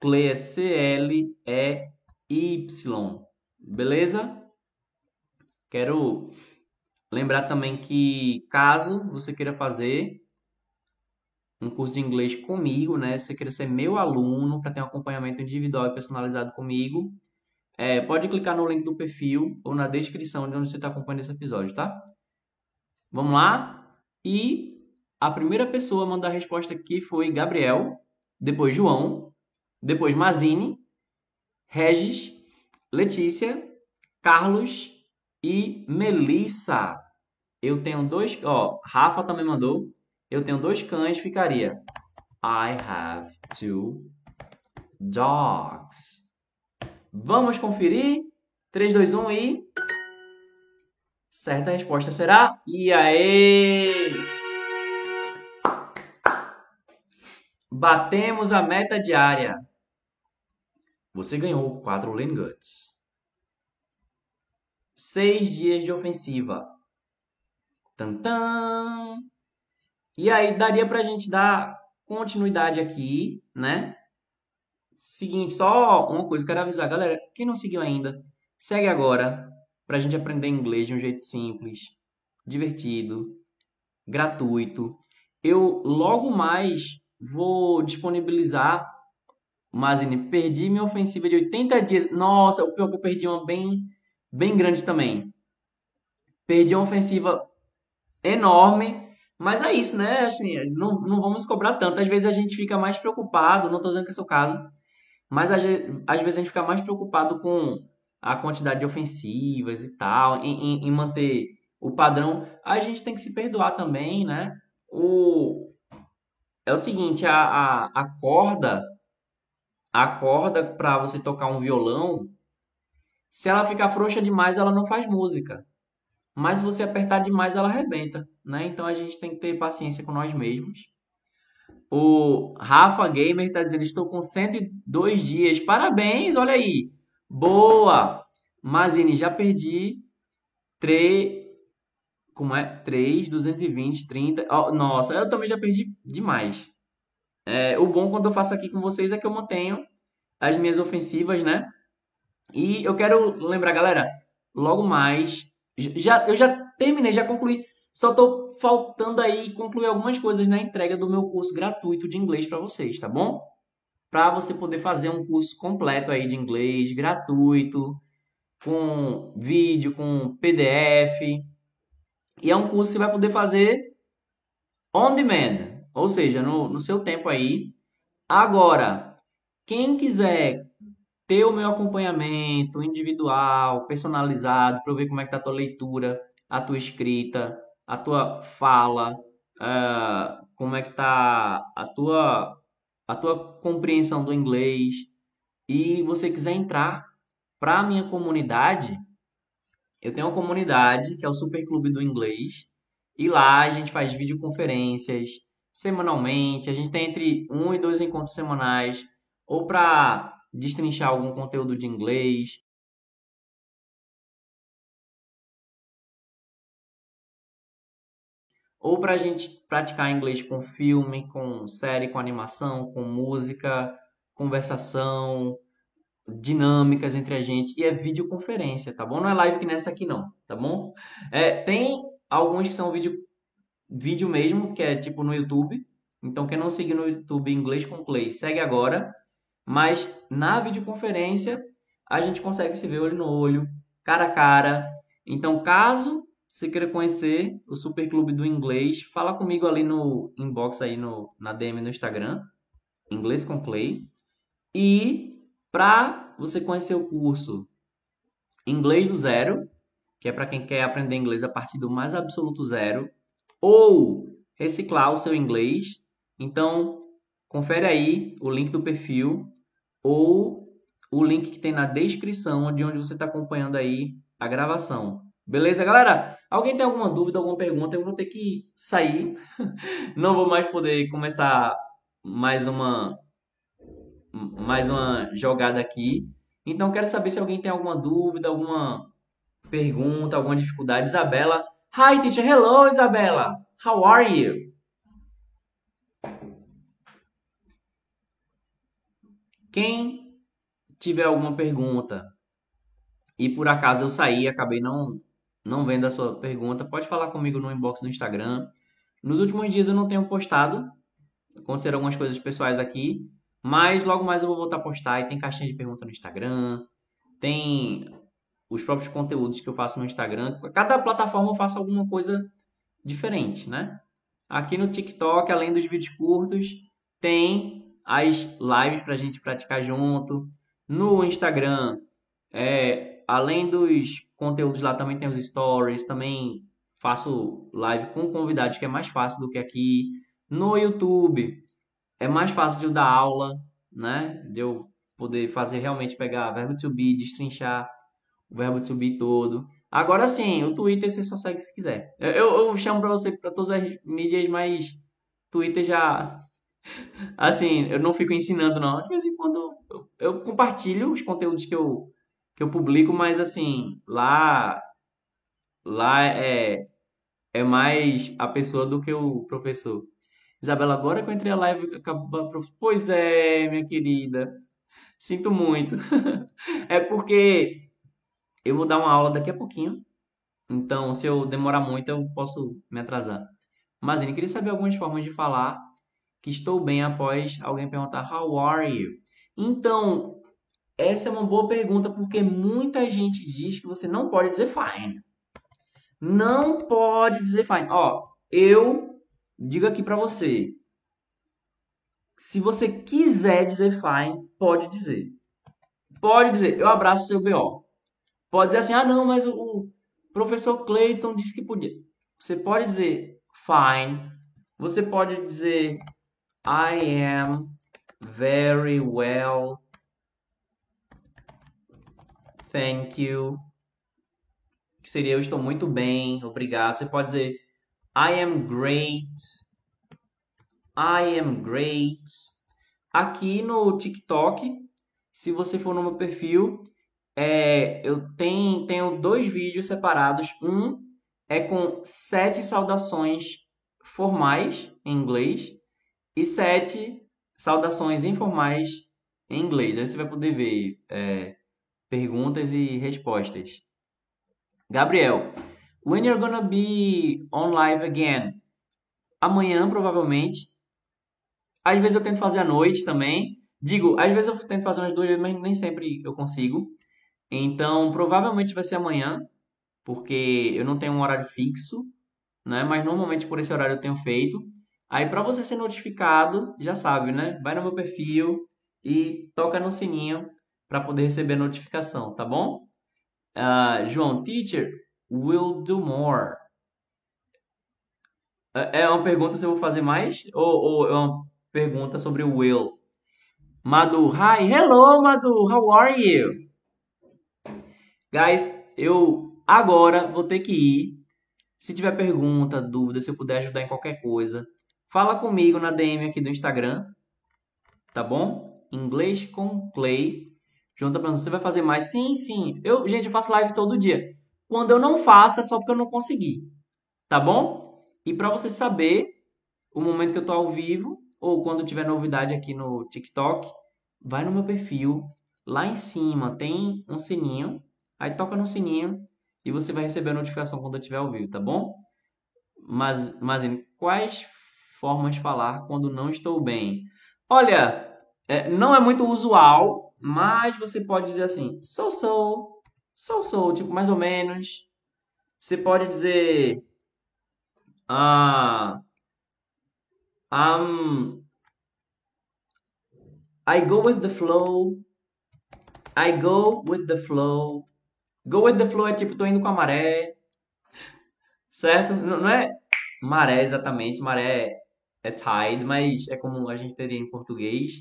Clay é C-L-E-Y. Beleza? Quero lembrar também que caso você queira fazer um curso de inglês comigo, né? Se você queira ser meu aluno para ter um acompanhamento individual e personalizado comigo, é, pode clicar no link do perfil ou na descrição de onde você está acompanhando esse episódio, tá? Vamos lá? E a primeira pessoa a mandar a resposta aqui foi Gabriel, depois João, depois Mazine, Regis, Letícia, Carlos e Melissa. Eu tenho dois, ó, Rafa também mandou. Eu tenho dois cães, ficaria I have two dogs. Vamos conferir? 3, 2, 1 e. Certa resposta será. E aí? Batemos a meta diária. Você ganhou 4 Lane Guts. 6 dias de ofensiva. Tantan! E aí, daria pra gente dar continuidade aqui, né? Seguinte, só uma coisa, quero avisar, galera, quem não seguiu ainda, segue agora pra gente aprender inglês de um jeito simples, divertido, gratuito. Eu logo mais vou disponibilizar Mazine, perdi minha ofensiva de 80 dias. Nossa, o pior que eu perdi uma bem bem grande também. Perdi uma ofensiva enorme, mas é isso, né? Assim, não, não vamos cobrar tanto. Às vezes a gente fica mais preocupado, não estou dizendo que é o caso, mas às, às vezes a gente fica mais preocupado com a quantidade de ofensivas e tal, em, em, em manter o padrão. A gente tem que se perdoar também, né? O... É o seguinte, a, a, a corda, a corda para você tocar um violão, se ela ficar frouxa demais, ela não faz música. Mas se você apertar demais, ela arrebenta, né? Então a gente tem que ter paciência com nós mesmos. O Rafa Gamer está dizendo: Estou com 102 dias. Parabéns, olha aí. Boa! Mazine, já perdi 3. Como é? 3, 220, 30. Oh, nossa, eu também já perdi demais. É, o bom quando eu faço aqui com vocês é que eu mantenho as minhas ofensivas, né? E eu quero lembrar, galera, logo mais. Já, eu já terminei, já concluí. Só tô faltando aí concluir algumas coisas na entrega do meu curso gratuito de inglês para vocês, tá bom? para você poder fazer um curso completo aí de inglês, gratuito, com vídeo, com PDF. E é um curso que você vai poder fazer on demand, ou seja, no, no seu tempo aí. Agora, quem quiser ter o meu acompanhamento individual, personalizado, para eu ver como é que tá a tua leitura, a tua escrita, a tua fala, uh, como é que tá a tua a tua compreensão do inglês. E você quiser entrar para a minha comunidade, eu tenho uma comunidade que é o Super Clube do Inglês. E lá a gente faz videoconferências semanalmente, a gente tem entre um e dois encontros semanais ou para destrinchar algum conteúdo de inglês, ou para a gente praticar inglês com filme, com série, com animação, com música, conversação, dinâmicas entre a gente e é videoconferência, tá bom? Não é live que nessa aqui não, tá bom? É, tem alguns que são vídeo, vídeo mesmo, que é tipo no YouTube. Então quem não seguir no YouTube Inglês com Play, segue agora. Mas na videoconferência a gente consegue se ver olho no olho, cara a cara. Então caso se queira conhecer o Super Clube do Inglês, fala comigo ali no inbox aí no, na DM no Instagram, Inglês com Clay. E para você conhecer o curso Inglês do Zero, que é para quem quer aprender inglês a partir do mais absoluto zero, ou reciclar o seu inglês, então confere aí o link do perfil ou o link que tem na descrição de onde você está acompanhando aí a gravação. Beleza, galera? Alguém tem alguma dúvida, alguma pergunta? Eu vou ter que sair. *laughs* Não vou mais poder começar mais uma mais uma jogada aqui. Então quero saber se alguém tem alguma dúvida, alguma pergunta, alguma dificuldade. Isabela. Hi, teacher. Hello, Isabela. How are you? Quem tiver alguma pergunta e por acaso eu saí, acabei não não vendo a sua pergunta, pode falar comigo no inbox no Instagram. Nos últimos dias eu não tenho postado, aconteceram algumas coisas pessoais aqui, mas logo mais eu vou voltar a postar e tem caixinha de pergunta no Instagram, tem os próprios conteúdos que eu faço no Instagram. Cada plataforma eu faço alguma coisa diferente, né? Aqui no TikTok, além dos vídeos curtos, tem as lives para a gente praticar junto. No Instagram, é, além dos conteúdos lá também tem os stories, também faço live com convidados que é mais fácil do que aqui. No YouTube é mais fácil de eu dar aula, né? De eu poder fazer realmente pegar verbo to be, destrinchar o verbo to be todo. Agora sim, o Twitter você só segue se quiser. Eu, eu chamo para você para todas as mídias, mas Twitter já assim, eu não fico ensinando não. De vez em quando eu, eu compartilho os conteúdos que eu que eu publico, mas assim, lá lá é é mais a pessoa do que o professor. Isabela, agora que eu entrei a live, acabou, pois é, minha querida. Sinto muito. *laughs* é porque eu vou dar uma aula daqui a pouquinho. Então, se eu demorar muito, eu posso me atrasar. Mas eu queria saber algumas formas de falar que estou bem após alguém perguntar How are you? Então, essa é uma boa pergunta porque muita gente diz que você não pode dizer fine. Não pode dizer fine. Ó, eu digo aqui para você. Se você quiser dizer fine, pode dizer. Pode dizer, eu abraço seu BO. Pode dizer assim, ah não, mas o professor Clayton disse que podia. Você pode dizer fine. Você pode dizer I am very well thank you, que seria eu estou muito bem, obrigado. Você pode dizer I am great, I am great. Aqui no TikTok, se você for no meu perfil, é, eu tenho, tenho dois vídeos separados. Um é com sete saudações formais em inglês e sete saudações informais em inglês. Aí você vai poder ver é, perguntas e respostas. Gabriel, when you're gonna be on live again? Amanhã, provavelmente. Às vezes eu tento fazer à noite também. Digo, às vezes eu tento fazer umas duas vezes, mas nem sempre eu consigo. Então, provavelmente vai ser amanhã, porque eu não tenho um horário fixo, né? Mas normalmente por esse horário eu tenho feito. Aí, para você ser notificado, já sabe, né? Vai no meu perfil e toca no sininho para poder receber notificação, tá bom? Uh, João, teacher, will do more. É, é uma pergunta se eu vou fazer mais ou, ou é uma pergunta sobre o will? Madu, hi, hello Madu, how are you? Guys, eu agora vou ter que ir. Se tiver pergunta, dúvida, se eu puder ajudar em qualquer coisa, fala comigo na DM aqui do Instagram, tá bom? Inglês com Clay. João tá você vai fazer mais? Sim, sim. Eu, gente, eu faço live todo dia. Quando eu não faço, é só porque eu não consegui. Tá bom? E para você saber o momento que eu tô ao vivo, ou quando tiver novidade aqui no TikTok, vai no meu perfil. Lá em cima tem um sininho Aí toca no sininho e você vai receber a notificação quando eu estiver ao vivo, tá bom? Mas, mas quais formas falar quando não estou bem? Olha, é, não é muito usual, mas você pode dizer assim, sou sou, sou sou, tipo mais ou menos. Você pode dizer, ah, um, I go with the flow. I go with the flow. Go with the flow é tipo, tô indo com a maré. Certo? Não, não é maré exatamente, maré é tide, mas é como a gente teria em português.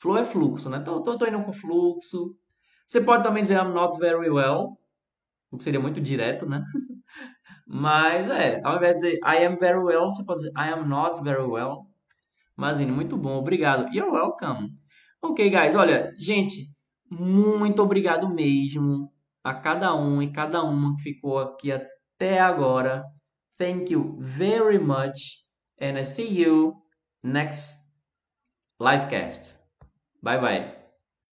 Flow é fluxo, né? Tô, tô, tô indo com fluxo. Você pode também dizer I'm not very well, o que seria muito direto, né? *laughs* Mas é, ao invés de dizer I am very well, você pode dizer I am not very well. Mazine, muito bom, obrigado. You're welcome. Ok, guys, olha, gente, muito obrigado mesmo a cada um e cada uma que ficou aqui até agora. Thank you very much and I see you next livecast. Bye bye.